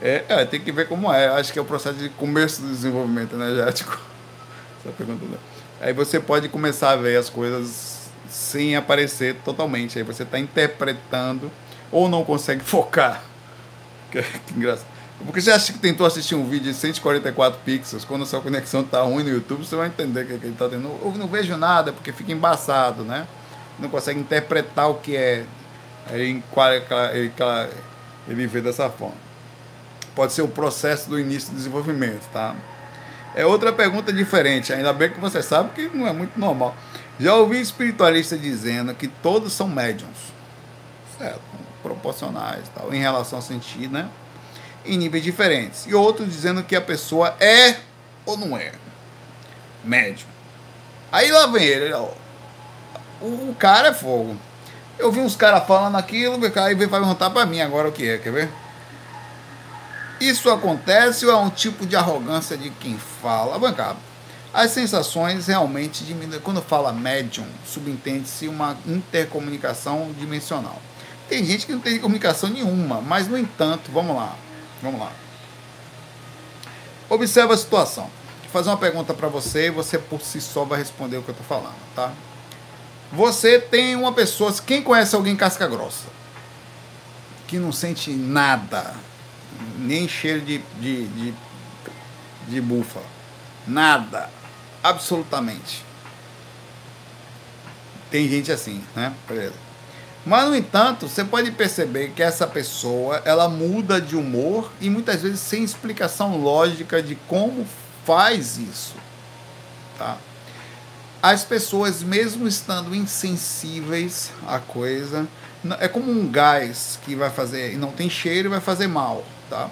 É, é, tem que ver como é. Acho que é o processo de começo do desenvolvimento energético. Essa pergunta, né? Aí você pode começar a ver as coisas sem aparecer totalmente. Aí você está interpretando ou não consegue focar. Que, que engraçado. Porque você acha que tentou assistir um vídeo de 144 pixels, quando a sua conexão está ruim no YouTube, você vai entender que, que ele está tendo. Eu não vejo nada, porque fica embaçado, né? Não consegue interpretar o que é. Aí ele, ele vê dessa forma. Pode ser o processo do início do desenvolvimento, tá? É outra pergunta diferente, ainda bem que você sabe que não é muito normal. Já ouvi espiritualistas dizendo que todos são médiums, certo? Proporcionais, tal, em relação ao sentido, né? em níveis diferentes. E outros dizendo que a pessoa é ou não é médium. Aí lá vem ele, ó. O cara é fogo. Eu vi uns caras falando aquilo, aí veio perguntar para mim agora o que é, quer ver? Isso acontece ou é um tipo de arrogância de quem fala? Bancada. As sensações realmente diminuem. Quando fala médium, subentende-se uma intercomunicação dimensional. Tem gente que não tem comunicação nenhuma, mas no entanto, vamos lá. Vamos lá. Observa a situação. Vou fazer uma pergunta para você e você por si só vai responder o que eu estou falando, tá? Você tem uma pessoa, quem conhece alguém casca grossa? Que não sente nada, nem cheiro de, de, de, de nada, absolutamente. Tem gente assim, né? Beleza. Mas, no entanto, você pode perceber que essa pessoa ela muda de humor e muitas vezes sem explicação lógica de como faz isso. Tá? As pessoas, mesmo estando insensíveis à coisa, é como um gás que vai fazer, e não tem cheiro e vai fazer mal. Tá?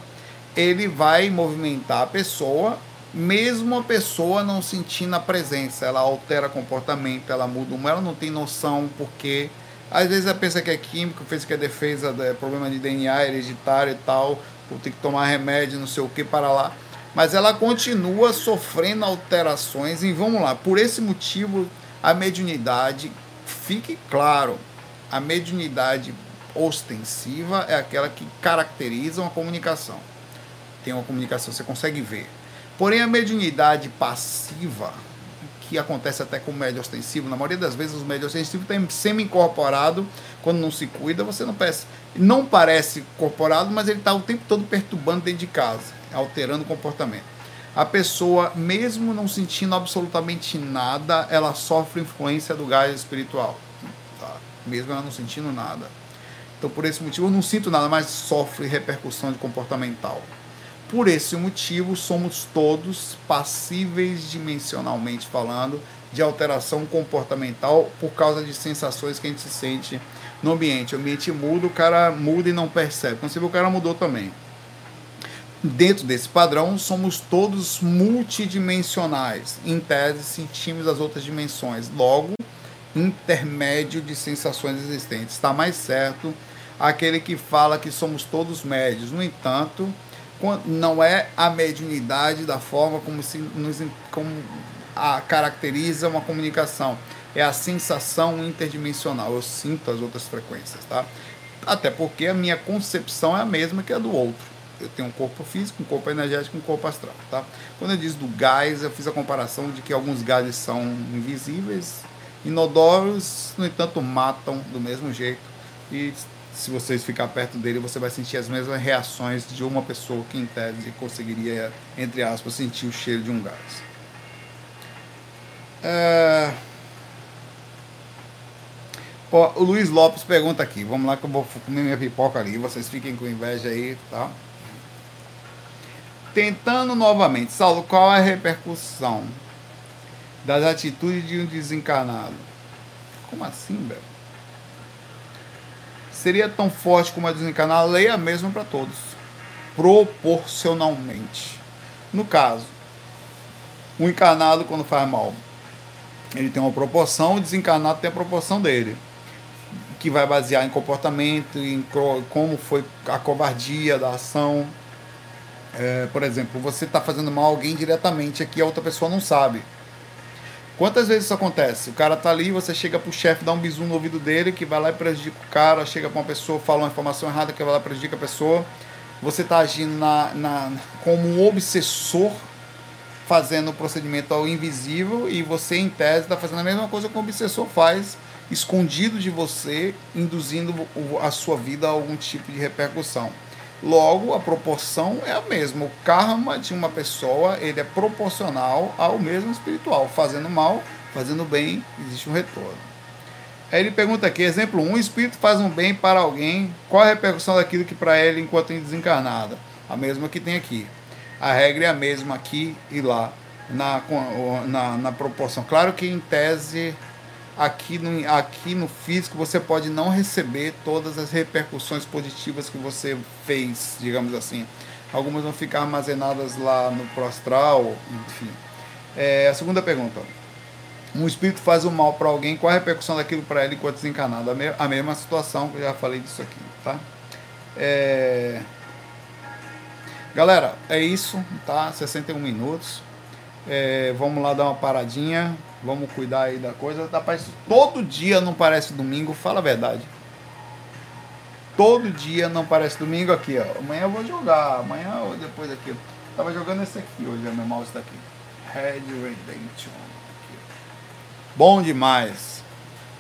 Ele vai movimentar a pessoa, mesmo a pessoa não sentindo a presença. Ela altera comportamento, ela muda humor, ela não tem noção porque às vezes ela pensa que é químico, fez que é defesa, é problema de DNA hereditário e tal, ou tem que tomar remédio, não sei o que, para lá. Mas ela continua sofrendo alterações e vamos lá, por esse motivo a mediunidade, fique claro, a mediunidade ostensiva é aquela que caracteriza uma comunicação. Tem uma comunicação, você consegue ver. Porém, a mediunidade passiva, que acontece até com o médio ostensivo. Na maioria das vezes, os médios ostensivos têm semi-incorporado. Quando não se cuida, você não parece. Não parece incorporado, mas ele está o tempo todo perturbando dentro de casa, alterando o comportamento. A pessoa, mesmo não sentindo absolutamente nada, ela sofre influência do gás espiritual. Tá? Mesmo ela não sentindo nada. Então, por esse motivo, eu não sinto nada, mas sofre repercussão de comportamental. Por esse motivo, somos todos passíveis, dimensionalmente falando, de alteração comportamental por causa de sensações que a gente se sente no ambiente. O ambiente muda, o cara muda e não percebe. Quando você vê, o cara mudou também. Dentro desse padrão, somos todos multidimensionais. Em tese, sentimos as outras dimensões. Logo, intermédio de sensações existentes. Está mais certo aquele que fala que somos todos médios. No entanto, não é a mediunidade da forma como se nos como a caracteriza uma comunicação, é a sensação interdimensional. Eu sinto as outras frequências, tá? Até porque a minha concepção é a mesma que a do outro. Eu tenho um corpo físico, um corpo energético, um corpo astral, tá? Quando eu disse do gás, eu fiz a comparação de que alguns gases são invisíveis, inodoros, no entanto matam do mesmo jeito e se vocês ficar perto dele, você vai sentir as mesmas reações de uma pessoa que, em tese, conseguiria, entre aspas, sentir o cheiro de um gás. É... O Luiz Lopes pergunta aqui. Vamos lá que eu vou comer minha pipoca ali. Vocês fiquem com inveja aí, tá? Tentando novamente, Saulo, qual a repercussão das atitudes de um desencarnado. Como assim, velho? Seria tão forte como a desencarnada? A lei é a mesma para todos, proporcionalmente. No caso, o encarnado, quando faz mal, ele tem uma proporção, o desencarnado tem a proporção dele, que vai basear em comportamento, em como foi a covardia da ação. É, por exemplo, você está fazendo mal a alguém diretamente aqui, a outra pessoa não sabe. Quantas vezes isso acontece? O cara tá ali, você chega pro chefe, dá um bisu no ouvido dele, que vai lá e prejudica o cara, chega pra uma pessoa, fala uma informação errada, que vai lá e prejudica a pessoa. Você tá agindo na, na, como um obsessor, fazendo o procedimento ao invisível, e você, em tese, está fazendo a mesma coisa que o obsessor faz, escondido de você, induzindo a sua vida a algum tipo de repercussão. Logo, a proporção é a mesma. O karma de uma pessoa ele é proporcional ao mesmo espiritual. Fazendo mal, fazendo bem, existe um retorno. Aí ele pergunta aqui, exemplo 1, um, espírito faz um bem para alguém, qual a repercussão daquilo que para ele enquanto desencarnada? A mesma que tem aqui. A regra é a mesma aqui e lá, na, na, na proporção. Claro que em tese aqui no, aqui no físico você pode não receber todas as repercussões positivas que você fez, digamos assim. Algumas vão ficar armazenadas lá no prostral, enfim. É, a segunda pergunta. Um espírito faz o mal para alguém, qual a repercussão daquilo para ele enquanto desencarnado? A, me, a mesma situação que eu já falei disso aqui, tá? É... Galera, é isso, tá? 61 minutos. É, vamos lá dar uma paradinha. Vamos cuidar aí da coisa. Rapaz, todo dia não parece domingo, fala a verdade. Todo dia não parece domingo aqui, ó. Amanhã eu vou jogar. Amanhã ou depois aqui. Tava jogando esse aqui hoje, meu mouse está aqui. Red Redemption. Bom demais.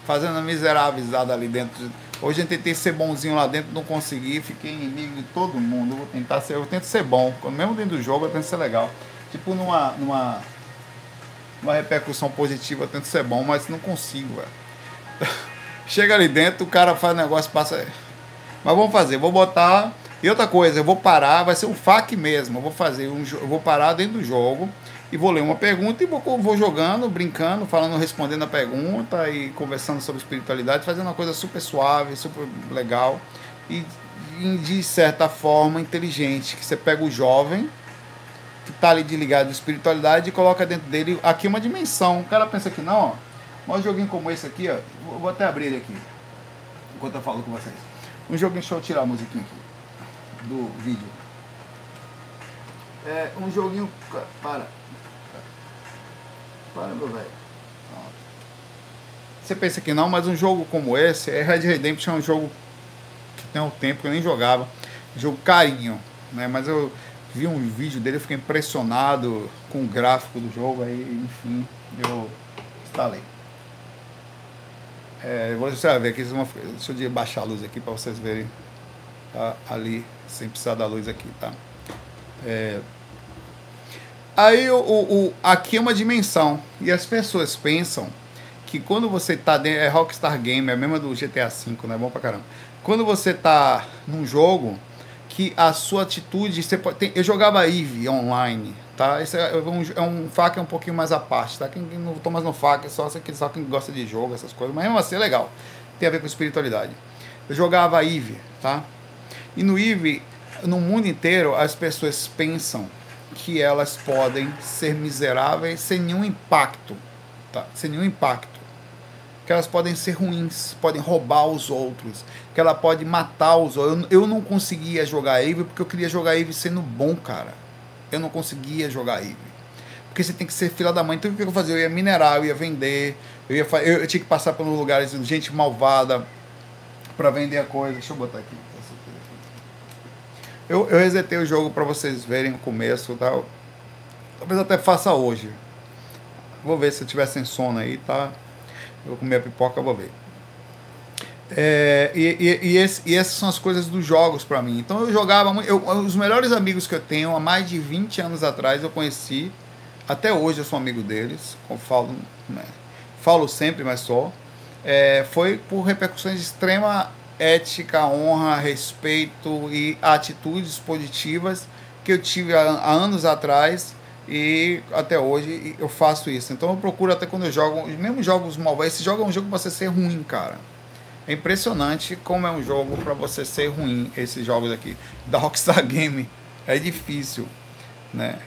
Fazendo a miserávelizada ali dentro. Hoje eu tentei ser bonzinho lá dentro, não consegui, fiquei inimigo de todo mundo. Vou tentar ser, eu tento ser bom. Mesmo dentro do jogo eu tento ser legal. Tipo numa, numa, uma repercussão positiva, tento ser bom, mas não consigo, velho. Chega ali dentro, o cara faz negócio, passa. Mas vamos fazer, vou botar. E outra coisa, eu vou parar, vai ser um FAQ mesmo. Eu vou fazer um eu vou parar dentro do jogo e vou ler uma pergunta e vou, vou jogando, brincando, falando, respondendo a pergunta e conversando sobre espiritualidade, fazendo uma coisa super suave, super legal e de certa forma inteligente, que você pega o jovem que está ali de espiritualidade e coloca dentro dele aqui uma dimensão. O cara pensa que não, ó, um joguinho como esse aqui, ó, vou até abrir ele aqui, enquanto eu falo com vocês. Um joguinho, deixa eu tirar a musiquinha aqui do vídeo. É um joguinho, para, para meu velho. Você pensa que não, mas um jogo como esse, é Red Redemption é um jogo que tem um tempo que eu nem jogava, jogo carinho, né? Mas eu vi um vídeo dele, eu fiquei impressionado com o gráfico do jogo, aí, enfim, eu instalei. É, você vai ver aqui, deixa eu baixar a luz aqui para vocês verem tá? ali, sem precisar da luz aqui, tá? É, aí o, o, aqui é uma dimensão e as pessoas pensam que quando você tá dentro, é Rockstar Game, é a mesma do GTA V, né? Bom pra caramba. Quando você tá num jogo, que a sua atitude. Você pode, tem, eu jogava Eve online, tá? Esse é um, é um faca um pouquinho mais à parte, tá? Quem, quem não tô mais no faca, só, só quem gosta de jogo, essas coisas. Mas mesmo assim é legal. Tem a ver com espiritualidade. Eu jogava Eve, tá? E no Eve, no mundo inteiro, as pessoas pensam que elas podem ser miseráveis sem nenhum impacto, tá? Sem nenhum impacto que elas podem ser ruins, podem roubar os outros, que ela pode matar os. Eu, eu não conseguia jogar Eve porque eu queria jogar Eve sendo bom, cara. Eu não conseguia jogar Eve. Porque você tem que ser fila da mãe. Então o que eu fazia? Eu ia minerar, eu ia vender, eu, ia, eu, eu tinha que passar pelos lugares de gente malvada para vender a coisa. Deixa eu botar aqui. Eu, eu resetei o jogo para vocês verem o começo. Tá? Talvez até faça hoje. Vou ver se eu tiver sem sono aí, tá? Eu vou comer a pipoca, vou ver. É, e, e, e, esse, e, essas são as coisas dos jogos para mim. Então eu jogava eu, os melhores amigos que eu tenho há mais de 20 anos atrás eu conheci. Até hoje eu sou amigo deles. Falo, né, falo sempre, mas só. É, foi por repercussões de extrema ética, honra, respeito e atitudes positivas que eu tive há, há anos atrás E até hoje eu faço isso. Então eu procuro até quando eu jogo, mesmo jogos móveis, esse jogo é um jogo para você ser ruim, cara. É impressionante como é um jogo para você ser ruim, esses jogos aqui. Da Rockstar Game. É difícil, né?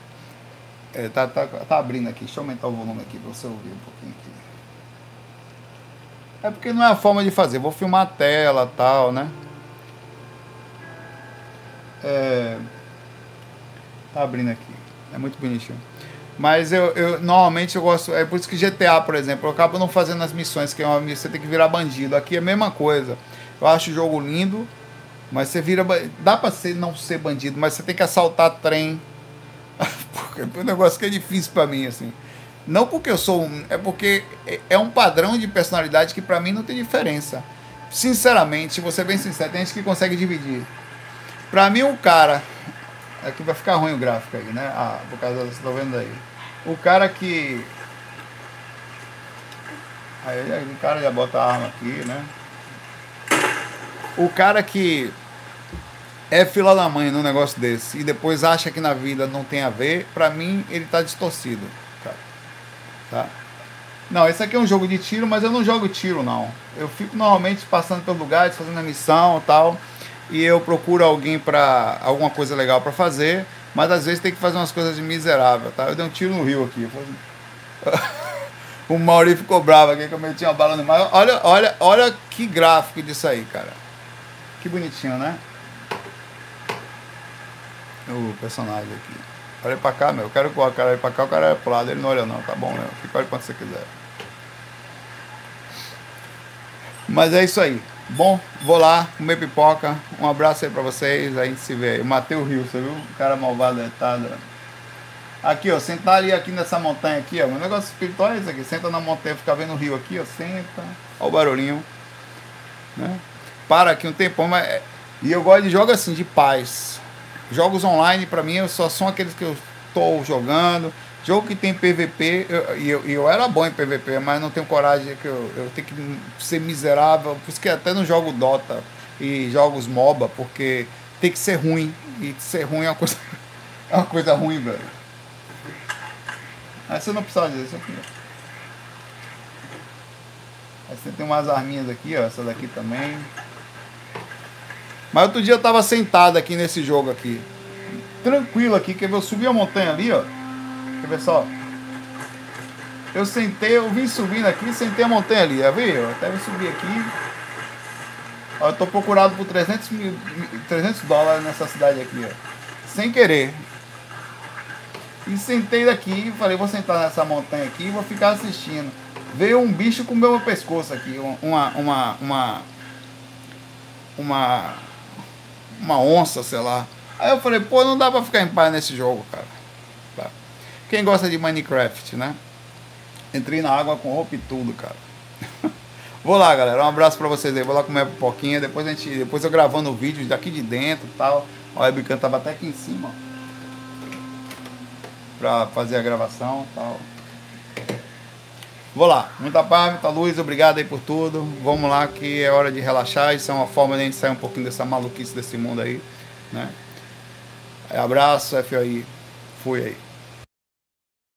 É, tá, tá, tá abrindo aqui. Deixa eu aumentar o volume aqui para você ouvir um pouquinho aqui. É porque não é a forma de fazer. Vou filmar a tela tal, né? É... Tá abrindo aqui. É muito bonitinho. Mas eu, eu normalmente eu gosto. É por isso que GTA, por exemplo, eu acabo não fazendo as missões, que é uma, você tem que virar bandido. Aqui é a mesma coisa. Eu acho o jogo lindo, mas você vira. Dá pra ser, não ser bandido, mas você tem que assaltar trem. porque é um negócio que é difícil para mim, assim. Não porque eu sou um. É porque é um padrão de personalidade que para mim não tem diferença. Sinceramente, se você é bem sincero, tem gente que consegue dividir. Pra mim, o cara Aqui vai ficar ruim o gráfico aí, né? Ah, por causa vocês estão vendo aí. O cara que. Aí o cara já bota a arma aqui, né? O cara que é fila da mãe num negócio desse e depois acha que na vida não tem a ver, pra mim ele tá distorcido. Tá? tá? Não, esse aqui é um jogo de tiro, mas eu não jogo tiro não. Eu fico normalmente passando pelos lugares, fazendo a missão e tal e eu procuro alguém para alguma coisa legal para fazer, mas às vezes tem que fazer umas coisas de miserável, tá? Eu dei um tiro no rio aqui. o Mauri ficou bravo aqui que eu meti uma bala no mar. Olha, olha, olha que gráfico disso aí, cara. Que bonitinho, né? O personagem aqui. Olha pra cá, meu. Eu quero que o cara olhe pra cá, o cara olha pro lado. Ele não olha não, tá bom, meu. Fica olha quando você quiser. Mas é isso aí. Bom, vou lá comer pipoca. Um abraço aí pra vocês. A gente se vê aí. Matei o rio, você viu? O cara malvado é tá. Aqui, ó, sentar ali aqui nessa montanha aqui, ó. O negócio espiritual é esse aqui. Senta na montanha, fica vendo o rio aqui, ó. Senta. Ó o barulhinho. Né? Para aqui um tempão, mas. É, e eu gosto de jogos assim, de paz. Jogos online, pra mim, só são aqueles que eu tô jogando. Jogo que tem PVP, e eu, eu, eu, era bom em PVP, mas não tenho coragem, que eu, eu tenho que ser miserável, por isso que até não jogo Dota e jogos MOBA, porque tem que ser ruim, e ser ruim é uma coisa, é uma coisa ruim, velho. Aí você não precisa dizer isso aqui. Aí você tem umas arminhas aqui, ó, essa daqui também. Mas outro dia eu tava sentado aqui nesse jogo aqui. Tranquilo aqui, ver? Eu subi a montanha ali, ó. Quer ver só? Eu sentei, eu vim subindo aqui, sentei a montanha ali, já viu? Eu até vim subir aqui. Ó, eu tô procurado por 300, mil, 300 dólares nessa cidade aqui, ó. Sem querer. E sentei daqui falei, vou sentar nessa montanha aqui e vou ficar assistindo. Veio um bicho com meu pescoço aqui, uma, uma, uma, uma, uma onça, sei lá. Aí eu falei, pô, não dá pra ficar em paz nesse jogo, cara. Quem gosta de Minecraft, né? Entrei na água com roupa e tudo, cara. Vou lá, galera. Um abraço pra vocês aí. Vou lá comer a pipoquinha. Depois, a gente, depois eu gravando o vídeo daqui de dentro e tal. A webcam tava até aqui em cima. Pra fazer a gravação e tal. Vou lá. Muita paz, muita luz. Obrigado aí por tudo. Vamos lá que é hora de relaxar. Isso é uma forma de a gente sair um pouquinho dessa maluquice desse mundo aí. Né? Abraço, FOI. Fui aí.